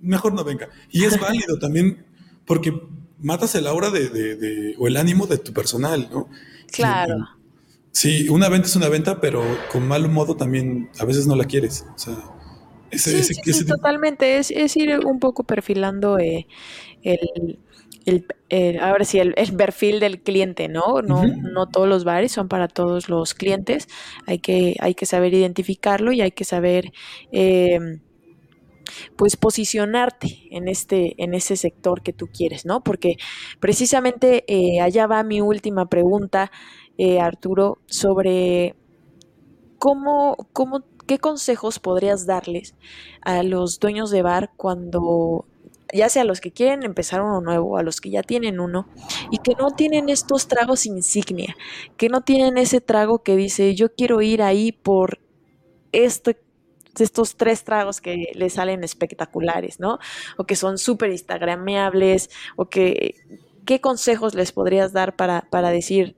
mejor no venga. Y es válido también porque matas el aura de, de- de- o el ánimo de tu personal, ¿no? Claro. Sí, una venta es una venta, pero con mal modo también a veces no la quieres. O sea, ese, Sí, ese- sí, sí, ese totalmente. Es, es ir un poco perfilando eh, el, el- el- ahora sí, el, el perfil del cliente, ¿no? No, no todos los bares son para todos los clientes. Hay que, hay que saber identificarlo y hay que saber, eh, pues, posicionarte en este, en ese sector que tú quieres, ¿no? Porque precisamente eh, allá va mi última pregunta, eh, Arturo, sobre ¿cómo, cómo, qué consejos podrías darles a los dueños de bar cuando, ya sea a los que quieren empezar uno nuevo, a los que ya tienen uno, y que no tienen estos tragos insignia, que no tienen ese trago que dice, yo quiero ir ahí por este, estos tres tragos que les salen espectaculares, ¿no? O que son súper instagrameables, o ¿qué consejos les podrías dar para, para decir,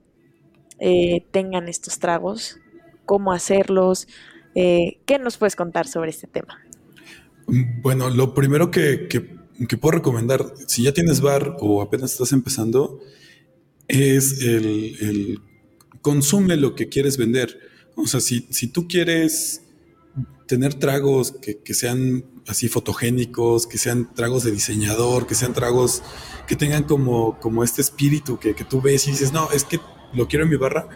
eh, tengan estos tragos? ¿Cómo hacerlos? Eh, ¿Qué nos puedes contar sobre este tema? Bueno, lo primero que, que- que puedo recomendar, si ya tienes bar o apenas estás empezando, es el, el consume lo que quieres vender. O sea, si, si tú quieres tener tragos que, que sean así fotogénicos, que sean tragos de diseñador, que sean tragos que tengan como, como este espíritu que, que tú ves y dices, no, es que lo quiero en mi barra,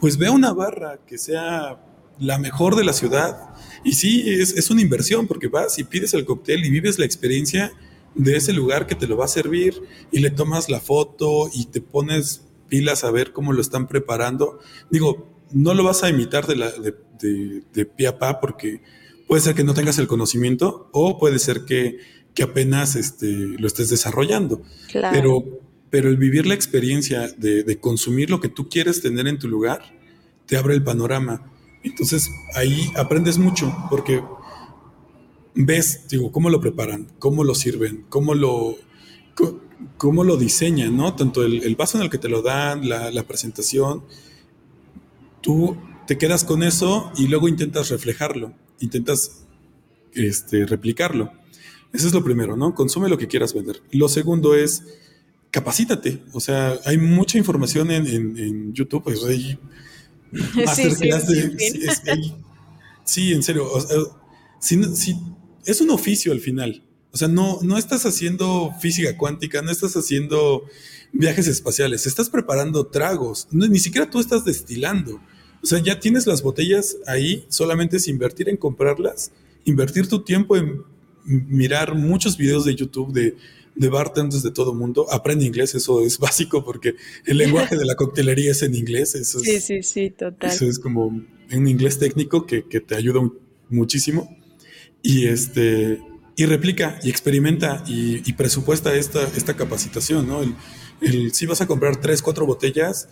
pues ve una barra que sea la mejor de la ciudad. Y sí, es, es una inversión porque vas y pides el cóctel y vives la experiencia de ese lugar que te lo va a servir y le tomas la foto y te pones pilas a ver cómo lo están preparando. Digo, no lo vas a imitar de, la, de, de, de pie a pa porque puede ser que no tengas el conocimiento o puede ser que, que apenas este, lo estés desarrollando. Claro. Pero, pero el vivir la experiencia de, de consumir lo que tú quieres tener en tu lugar te abre el panorama. Entonces ahí aprendes mucho porque ves, digo, cómo lo preparan, cómo lo sirven, cómo lo, cómo lo diseñan, ¿no? Tanto el, el vaso en el que te lo dan, la, la presentación, tú te quedas con eso y luego intentas reflejarlo, intentas este, replicarlo. Eso es lo primero, ¿no? Consume lo que quieras vender. Lo segundo es capacítate. O sea, hay mucha información en, en- en YouTube. Pues hay masterclass sí, de- sí, sí. sí, es que hay- sí, en serio. o sea, si es un oficio al final. O sea, no, no estás haciendo física cuántica, no estás haciendo viajes espaciales, estás preparando tragos. No, ni siquiera tú estás destilando. O sea, ya tienes las botellas ahí, solamente es invertir en comprarlas, invertir tu tiempo en mirar muchos videos de YouTube de, de bartenders de todo mundo. Aprende inglés, eso es básico porque el lenguaje de la coctelería es en inglés. Eso Sí, es, sí, sí, total. eso es como un inglés técnico que, que te ayuda un- muchísimo. Y este y replica y experimenta y, y presupuesta esta, esta capacitación, ¿no? El, el, si vas a comprar tres, cuatro botellas,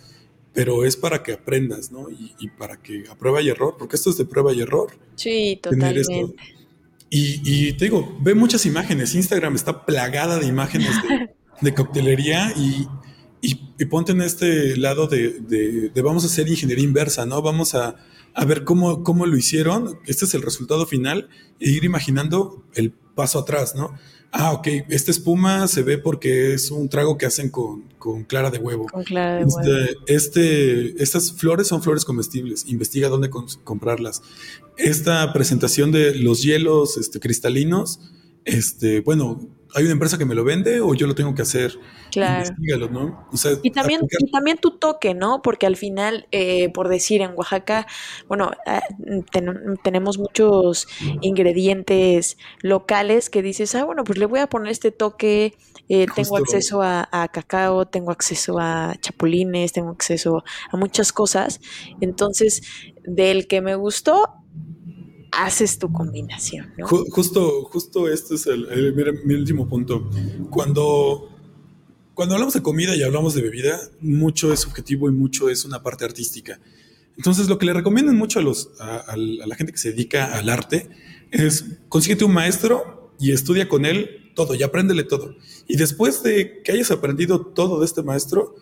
pero es para que aprendas, ¿no? Y, y para que a prueba y error, porque esto es de prueba y error. Sí, tener esto. totalmente. Y, y te digo, ve muchas imágenes. Instagram está plagada de imágenes de, de coctelería y, y, y ponte en este lado de, de- de vamos a hacer ingeniería inversa, ¿no? Vamos a, a ver cómo, cómo lo hicieron. Este es el resultado final e ir imaginando el paso atrás, ¿no? Ah, ok, esta espuma se ve porque es un trago que hacen con, con clara de huevo. Con clara de huevo. Este, este- estas flores son flores comestibles. Investiga dónde comprarlas. Esta presentación de los hielos este, cristalinos, este, bueno, hay una empresa que me lo vende o yo lo tengo que hacer. Claro. ¿no? y, también, y también tu toque, ¿no? Porque al final, eh, por decir, en Oaxaca, bueno, ah, tenemos muchos ingredientes locales que dices, ah, bueno, pues le voy a poner este toque, eh, tengo acceso a, a, cacao, tengo acceso a chapulines, tengo acceso a muchas cosas. Entonces, del que me gustó, haces tu combinación. Justo, justo este es el, mi, último punto. Cuando, cuando hablamos de comida y hablamos de bebida, mucho es subjetivo y mucho es una parte artística. Entonces, lo que le recomiendan mucho a, los, a, la gente que se dedica al arte es consíguete un maestro y estudia con él todo y apréndele todo. Y después de que hayas aprendido todo de este maestro,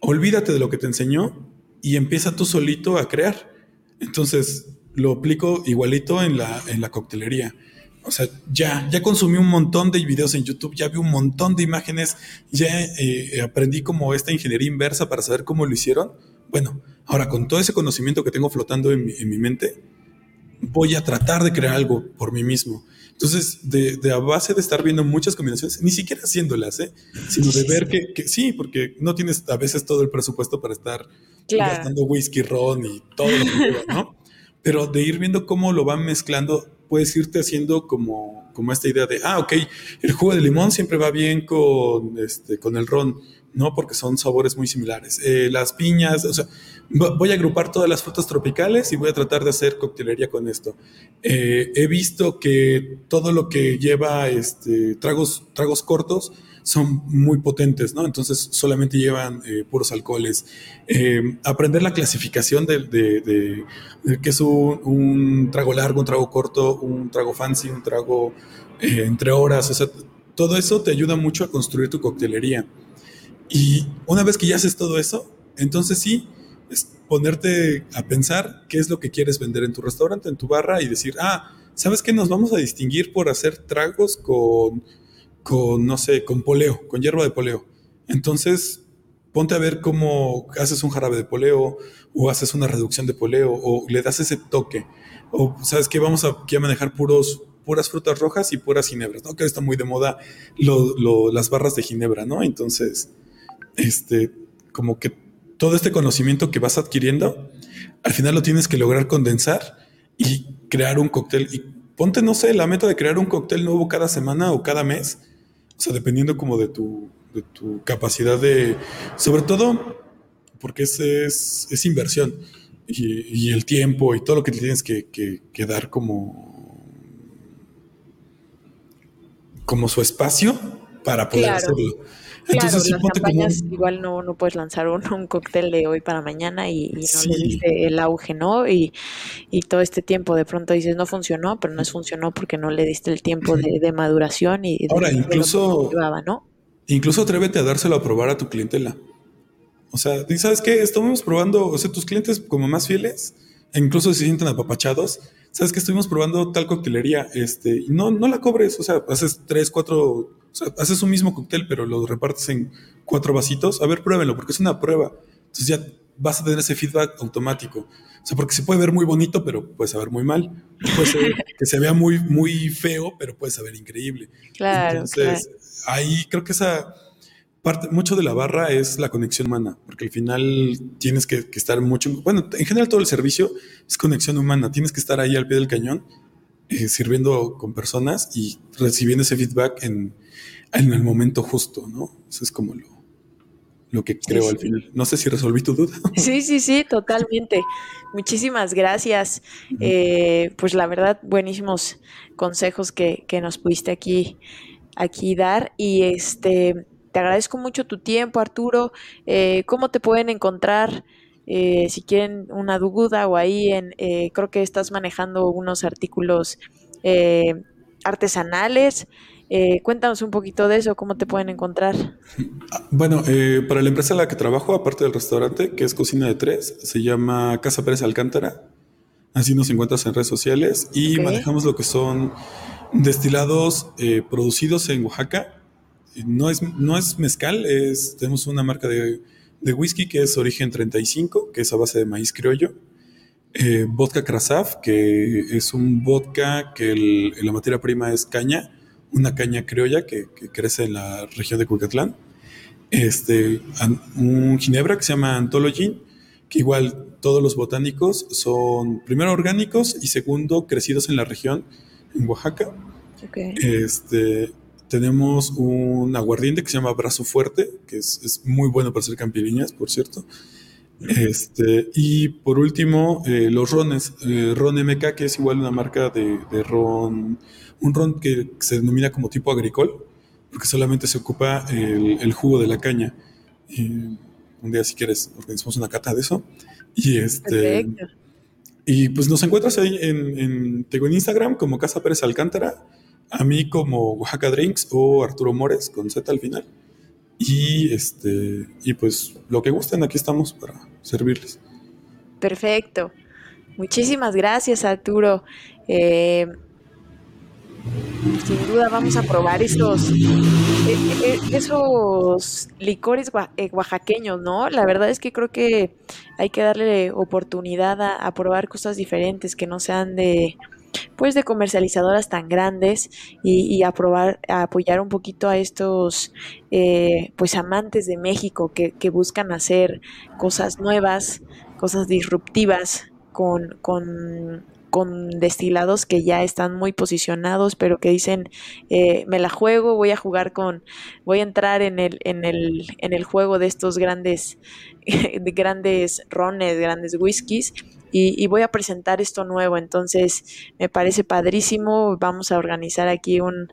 olvídate de lo que te enseñó y empieza tú solito a crear. Entonces, lo aplico igualito en la, en la coctelería. O sea, ya, ya consumí un montón de videos en YouTube, ya vi un montón de imágenes, ya eh, aprendí como esta ingeniería inversa para saber cómo lo hicieron. Bueno, ahora con todo ese conocimiento que tengo flotando en mi, en mi mente, voy a tratar de crear algo por mí mismo. Entonces, de, de, a base de estar viendo muchas combinaciones, ni siquiera haciéndolas, ¿eh? sino de ver que, que, sí, porque no tienes a veces todo el presupuesto para estar gastando whisky, ron y todo lo que ¿no? Pero de ir viendo cómo lo van mezclando, puedes irte haciendo como, como esta idea de, ah, ok, el jugo de limón siempre va bien con, este, con el ron, ¿no? Porque son sabores muy similares. Eh, las piñas, o sea, voy a agrupar todas las frutas tropicales y voy a tratar de hacer coctelería con esto. Eh, he visto que todo lo que lleva este, tragos, tragos cortos, son muy potentes, ¿no? Entonces solamente llevan eh, puros alcoholes. Eh, aprender la clasificación de, de, qué es un, trago largo, un trago corto, un trago fancy, un trago eh, entre horas, o sea, todo eso te ayuda mucho a construir tu coctelería. Y una vez que ya haces todo eso, entonces sí, es ponerte a pensar qué es lo que quieres vender en tu restaurante, en tu barra y decir, ah, ¿sabes qué? Nos vamos a distinguir por hacer tragos con con, no sé, con poleo, con hierba de poleo. Entonces, ponte a ver cómo haces un jarabe de poleo o haces una reducción de poleo o le das ese toque. O, ¿sabes qué? Vamos a, a manejar puros, puras frutas rojas y puras ginebras, ¿no? Que está muy de moda las barras de ginebra, ¿no? Entonces, este, como que todo este conocimiento que vas adquiriendo, al final lo tienes que lograr condensar y crear un cóctel. Y ponte, no sé, la meta de crear un cóctel nuevo cada semana o cada mes o sea, dependiendo como de tu, de tu capacidad de, sobre todo, porque es, es, es inversión y, el tiempo y todo lo que tienes que, que, dar como, como su espacio para poder hacerlo. Entonces, claro, las campañas igual no, no puedes lanzar un, un, cóctel de hoy para mañana y, no le diste el auge, ¿no? Y, y, todo este tiempo de pronto dices, no funcionó, pero no es funcionó porque no le diste el tiempo de, de maduración y de Ahora, incluso, ¿no? incluso atrévete a dárselo a probar a tu clientela. O sea, ¿sabes qué? Estamos probando, o sea, tus clientes como más fieles, e incluso se sienten apapachados, ¿sabes qué? Estuvimos probando tal coctelería, este, y no, no la cobres, o sea, haces tres, cuatro sea, haces un mismo cóctel, pero lo repartes en cuatro vasitos. A ver, pruébenlo, porque es una prueba. Entonces ya vas a tener ese feedback automático. O sea, porque se puede ver muy bonito, pero puede saber muy mal. Puede ser que se vea muy, muy feo, pero puede saber increíble. Claro. Entonces, ahí creo que esa parte, mucho de la barra es la conexión humana, porque al final tienes que, que estar mucho. Bueno, en general todo el servicio es conexión humana. Tienes que estar ahí al pie del cañón eh, sirviendo con personas y recibiendo ese feedback en, en, el momento justo, ¿no? Eso es como lo, lo que creo al final. No sé si resolví tu duda. Sí, sí, sí, totalmente. Muchísimas gracias. Eh, pues la verdad, buenísimos consejos que, que nos pudiste aquí, aquí dar. Y este te agradezco mucho tu tiempo, Arturo. Eh, ¿Cómo te pueden encontrar? Eh, si quieren una duda o ahí en, eh, creo que estás manejando unos artículos eh, cuéntanos un poquito de eso, cómo te pueden encontrar. Bueno, para la empresa en la que trabajo, aparte del restaurante, que es Cocina de Tres, se llama Casa Pérez Alcántara. Así nos encuentras en redes sociales y manejamos lo que son destilados producidos en Oaxaca. No es, no es mezcal, es, tenemos una marca de de whisky que es origen 35, que es a base de maíz criollo. vodka Krasaf, que es un vodka que la materia prima es caña, una caña criolla que, crece en la región de Cucatlán. Este, un ginebra que se llama Anthology, que igual todos los botánicos son primero orgánicos y segundo crecidos en la región, en Oaxaca. Este, tenemos un aguardiente que se llama Brazo Fuerte, que es, muy bueno para hacer campiriñas, por cierto. Este, y por último, eh, los rones. Eh, ron MK, que es igual una marca de, ron, un ron que se denomina como tipo agricol, porque solamente se ocupa el, jugo de la caña. un día, si quieres, organizamos una cata de eso. Y este. Y pues nos encuentras ahí en, en, en Instagram como Casa Pérez Alcántara a mí como Oaxaca Drinks o Arturo Mores con Z al final. Y este y pues lo que gusten, aquí estamos para servirles. Perfecto. Muchísimas gracias, Arturo. Eh, sin duda vamos a probar esos, eh, eh, esos licores oaxaqueños, ¿no? La verdad es que creo que hay que darle oportunidad a probar cosas diferentes que no sean de, pues de comercializadoras tan grandes y, a, apoyar un poquito a estos eh, pues amantes de México que, buscan hacer cosas nuevas, cosas disruptivas con, con, destilados que ya están muy posicionados, pero que dicen eh, me la juego, voy a jugar con, voy a entrar en el, en el, en el juego de estos grandes, de grandes rones, grandes whiskies y, voy a presentar esto nuevo. Entonces, me parece padrísimo. Vamos a organizar aquí un,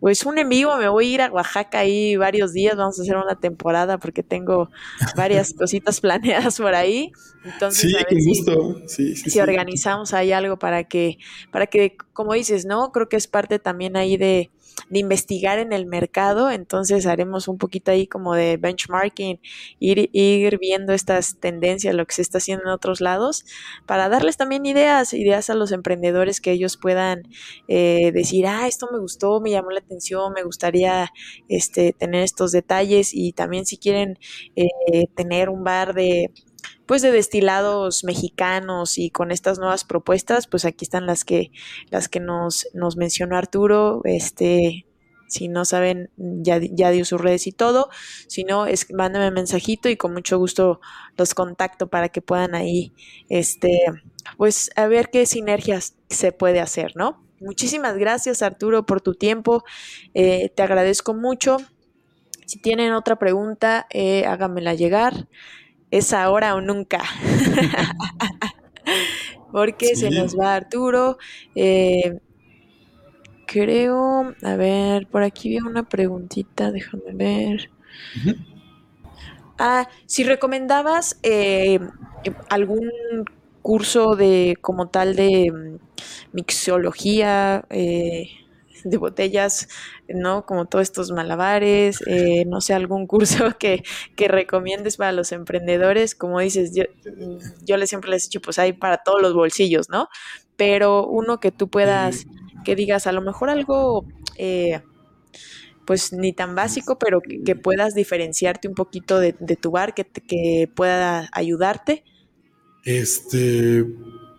pues un en vivo. Me voy a ir a Oaxaca ahí varios días. Vamos a hacer una temporada porque tengo varias cositas planeadas por ahí. Entonces, sí, con gusto. Sí, si organizamos ahí algo para que, para que, como dices, ¿no? Creo que es parte también ahí de, de investigar en el mercado, entonces haremos un poquito ahí como de benchmarking, ir, ir viendo estas tendencias, lo que se está haciendo en otros lados, para darles también ideas, ideas a los emprendedores que ellos puedan eh, decir, ah, esto me gustó, me llamó la atención, me gustaría este, tener estos detalles y también si quieren eh, tener un bar de pues de destilados mexicanos y con estas nuevas propuestas, pues aquí están las que las que nos, nos mencionó Arturo, este si no saben, ya, ya dio sus redes y todo. Si no, es, mándame mensajito y con mucho gusto los contacto para que puedan ahí, este, pues, a ver qué sinergias se puede hacer, ¿no? Muchísimas gracias, Arturo, por tu tiempo. Eh, te agradezco mucho. Si tienen otra pregunta, eh, háganmela llegar es ahora o nunca. Porque se nos va Arturo. Eh, creo, a ver, por aquí vi una preguntita, déjame ver. Ah, si recomendabas eh, algún curso de como tal de mm, mixología, eh, de botellas, ¿no? Como todos estos malabares, eh, no sé, algún curso que, que, recomiendes para los emprendedores. Como dices, yo, yo les siempre les he dicho, pues hay para todos los bolsillos, ¿no? Pero uno que tú puedas, que digas, a lo mejor algo... Eh, pues ni tan básico, pero que, puedas diferenciarte un poquito de, tu bar, que, que pueda ayudarte. Este,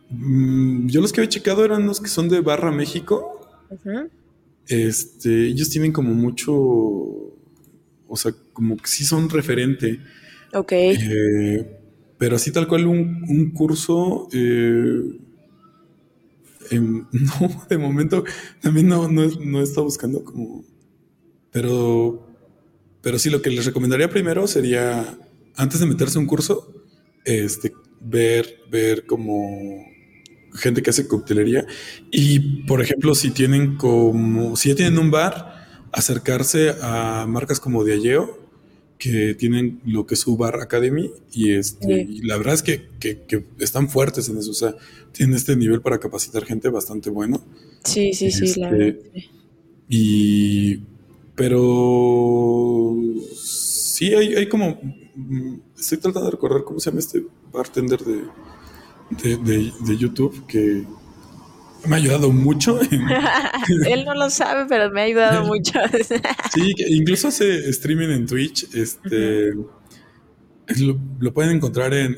mm, yo los que había checado eran los que son de Barra México. Este, ellos tienen como mucho, o sea, como que sí son referente. Ok. Eh, pero así tal cual un, curso, eh, no, de momento también no, no, no estado buscando como, pero, pero sí lo que les recomendaría primero sería, antes de meterse a un curso, este, ver, ver como gente que hace coctelería. Y, por ejemplo, si tienen como, si ya tienen un bar, acercarse a marcas como Diageo, que tienen lo que es su bar Academy, y, este, la verdad es que, están fuertes en eso, o sea, tienen este nivel para capacitar gente bastante bueno. Sí, sí, sí, la este, Y, pero sí, hay, hay como, mm, estoy tratando de recordar cómo se llama este bartender de de, YouTube que me ha ayudado mucho. Él no lo sabe, pero me ha ayudado mucho. sí, incluso hace streaming en Twitch. Este lo, pueden encontrar en,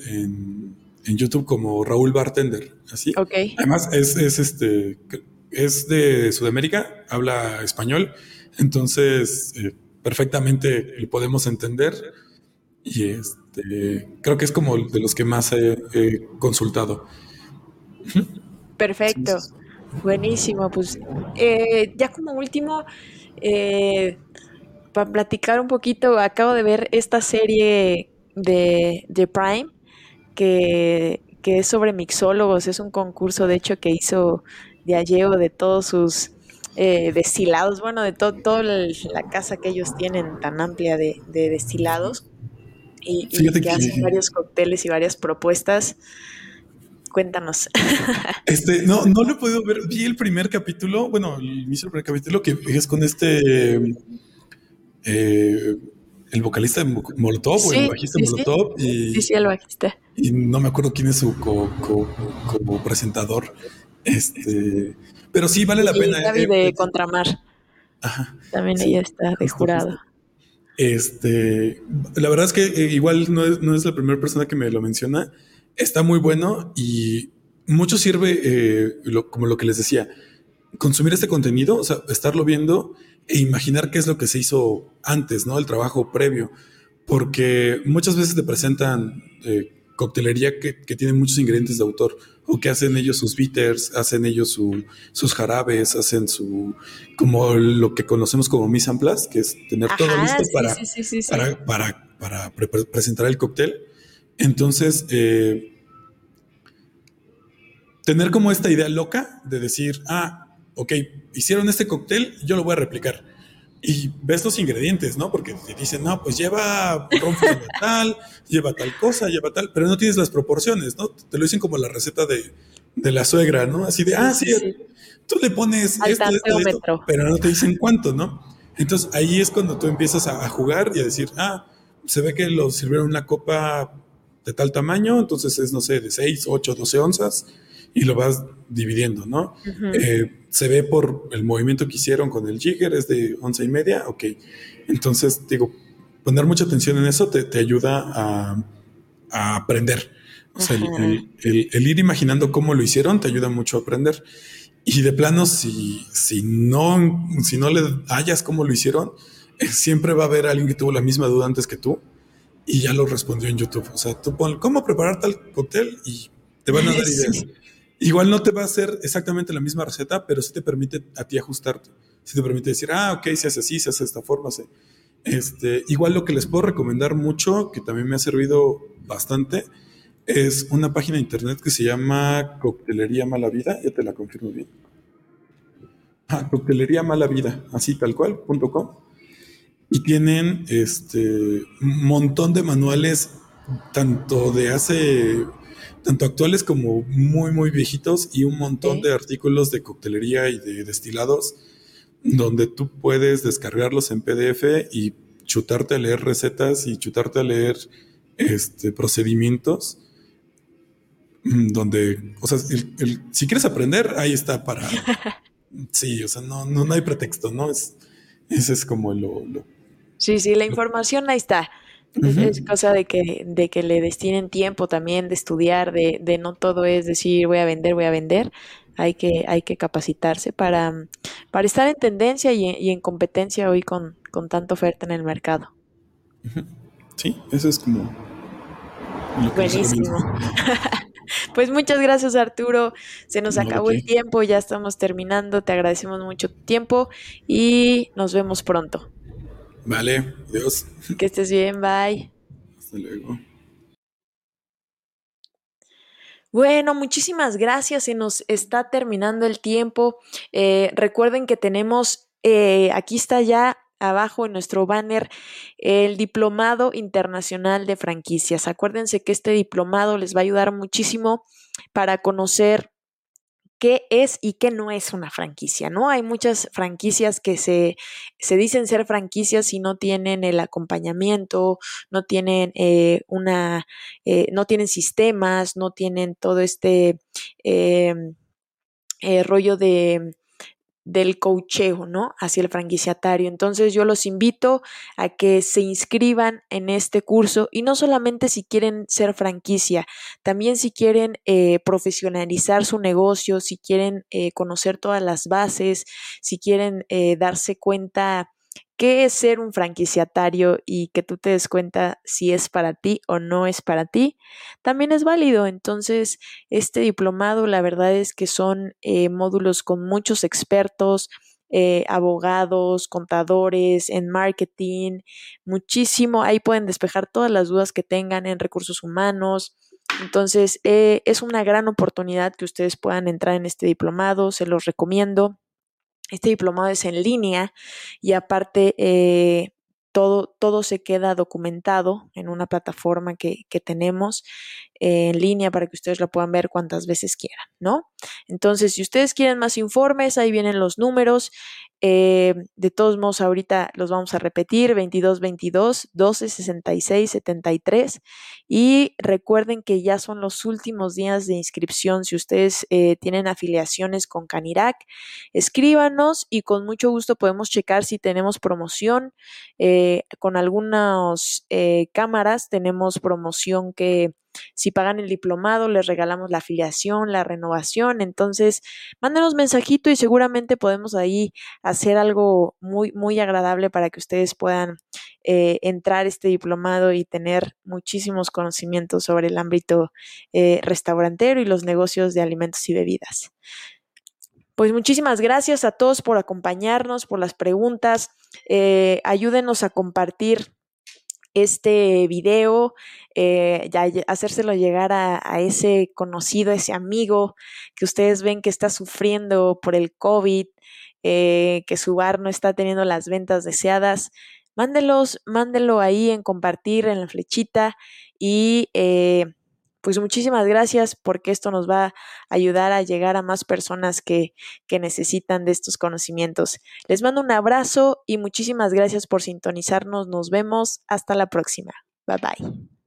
en, YouTube como Raúl Bartender. Así. Ok. Además, es, es este. es de Sudamérica, habla español, entonces eh, perfectamente lo podemos entender y este, creo que es como de los que más he, consultado. Perfecto, buenísimo. Pues eh, ya como último, eh, para platicar un poquito, acabo de ver esta serie de, de Prime que, que, es sobre mixólogos, es un concurso de hecho que hizo Diageo de todos sus eh, destilados, bueno, de toda la casa que ellos tienen tan amplia de, destilados y, que, hacen varios cócteles y varias propuestas. Cuéntanos. Este, no, no lo he podido ver. Vi el primer capítulo, bueno, el inicio del primer capítulo que es con este eh, el vocalista de Molotov o el bajista de Molotov. Y, sí, sí, el bajista. Y no me acuerdo quién es su co, presentador. Este, pero sí vale la pena. Gaby eh, de eh, Contramar. También ella está de jurado. Este, la verdad es que igual no es, no es, la primera persona que me lo menciona. Está muy bueno y mucho sirve, como lo que les decía, consumir este contenido, o sea, estarlo viendo e imaginar qué es lo que se hizo antes, ¿no? El trabajo previo, porque muchas veces te presentan eh, coctelería que, tiene muchos ingredientes de autor, o que hacen ellos sus bitters, hacen ellos sus jarabes, hacen su, como lo que conocemos como mise en place, que es tener todo listo para, para, para, presentar el cóctel. Entonces, eh, tener como esta idea loca de decir, ah, ok, hicieron este cóctel, yo lo voy a replicar. Y ves los ingredientes, ¿no? Porque te dicen, no, pues lleva ron tal, lleva tal cosa, lleva tal, pero no tienes las proporciones, ¿no? Te lo dicen como la receta de, la suegra, ¿no? Así de, ah, sí, tú le pones esto, esto, pero no te dicen cuánto, ¿no? Entonces ahí es cuando tú empiezas a, jugar y a decir, ah, se ve que lo sirvieron una copa de tal tamaño, entonces es, no sé, de 6, 8, 12 onzas y lo vas dividiendo, ¿no? Eh, se ve por el movimiento que hicieron con el jigger, es de once y media, ok. Entonces, digo, poner mucha atención en eso te, ayuda a, aprender. O sea, el, ir imaginando cómo lo hicieron te ayuda mucho a aprender. Y de plano, si, si, no, si no le hallas cómo lo hicieron, eh, siempre va a haber alguien que tuvo la misma duda antes que tú y ya lo respondió en YouTube. O sea, tú pon cómo preparar tal cóctel y te van a dar ideas. Igual no te va a hacer exactamente la misma receta, pero sí te permite a ti ajustarte. Sí te permite decir, ah, ok, se hace así, se hace de esta forma. Este, igual lo que les puedo recomendar mucho, que también me ha servido bastante, es una página de internet que se llama Coctelería Mala Vida. Ya te la confirmo bien. Ah, Coctelería Mala Vida, así tal cual, punto com. Y tienen este un montón de manuales, tanto de hace tanto actuales como muy, muy viejitos y un montón de artículos de coctelería y de destilados donde tú puedes descargarlos en PDF y chutarte a leer recetas y chutarte a leer este, procedimientos mm, donde, o sea, si quieres aprender, ahí está para... sí, o sea, no, no, hay pretexto, ¿no? Es, ese es como lo... sí, sí, la información ahí está. Es cosa de que, de que le destinen tiempo también, de estudiar, de, de no todo es decir voy a vender, voy a vender. Hay que, hay que capacitarse para, para estar en tendencia y, en competencia hoy con, con tanta oferta en el mercado. Sí, eso es como... Buenísimo. pues muchas gracias Arturo. Se nos acabó el tiempo, ya estamos terminando. Te agradecemos mucho tu tiempo y nos vemos pronto. Vale, adiós. Que estés bien, bye. Hasta luego. Bueno, muchísimas gracias. Se nos está terminando el tiempo. Eh, recuerden que tenemos, eh, aquí está ya abajo en nuestro banner el Diplomado Internacional de Franquicias. Acuérdense que este diplomado les va a ayudar muchísimo para conocer qué es y qué no es una franquicia, ¿no? Hay muchas franquicias que se, se dicen ser franquicias y no tienen el acompañamiento, no tienen eh, una, eh, no tienen sistemas, no tienen todo este em, eh, rollo de del cocheo, ¿no? Hacia el franquiciatario. Entonces yo los invito a que se inscriban en este curso y no solamente si quieren ser franquicia, también si quieren eh, profesionalizar su negocio, si quieren eh, conocer todas las bases, si quieren eh, darse cuenta qué es ser un franquiciatario y que tú te des cuenta si es para ti o no es para ti, también es válido. Entonces, este diplomado, la verdad es que son eh, módulos con muchos expertos, eh, abogados, contadores, en marketing, muchísimo. Ahí pueden despejar todas las dudas que tengan en recursos humanos. Entonces, eh, es una gran oportunidad que ustedes puedan entrar en este diplomado, se los recomiendo. Este diplomado es en línea y aparte eh, todo, todo se queda documentado en una plataforma que, que tenemos en línea para que ustedes lo puedan ver cuantas veces quieran, ¿no? Entonces, si ustedes quieren más informes, ahí vienen los números. Eh, de todos modos, ahorita los vamos a repetir, 22 22 12 66 73 y recuerden que ya son los últimos días de inscripción. Si ustedes eh, tienen afiliaciones con Canirac, escríbanos y con mucho gusto podemos checar si tenemos promoción. Eh, con algunas cámaras tenemos promoción que si pagan el diplomado, les regalamos la afiliación, la renovación. Entonces, mándenos mensajito y seguramente podemos ahí hacer algo muy, muy agradable para que ustedes puedan eh, entrar este diplomado y tener muchísimos conocimientos sobre el ámbito eh, restaurantero y los negocios de alimentos y bebidas. Pues muchísimas gracias a todos por acompañarnos, por las preguntas. Eh, ayúdenos a compartir este video, eh, ya hacérselo llegar a, ese conocido, ese amigo que ustedes ven que está sufriendo por el COVID, eh, que su bar no está teniendo las ventas deseadas. Mándelos, mándelo ahí en compartir en la flechita y eh, pues muchísimas gracias porque esto nos va a ayudar a llegar a más personas que, que necesitan de estos conocimientos. Les mando un abrazo y muchísimas gracias por sintonizarnos. Nos vemos. Hasta la próxima. Bye bye.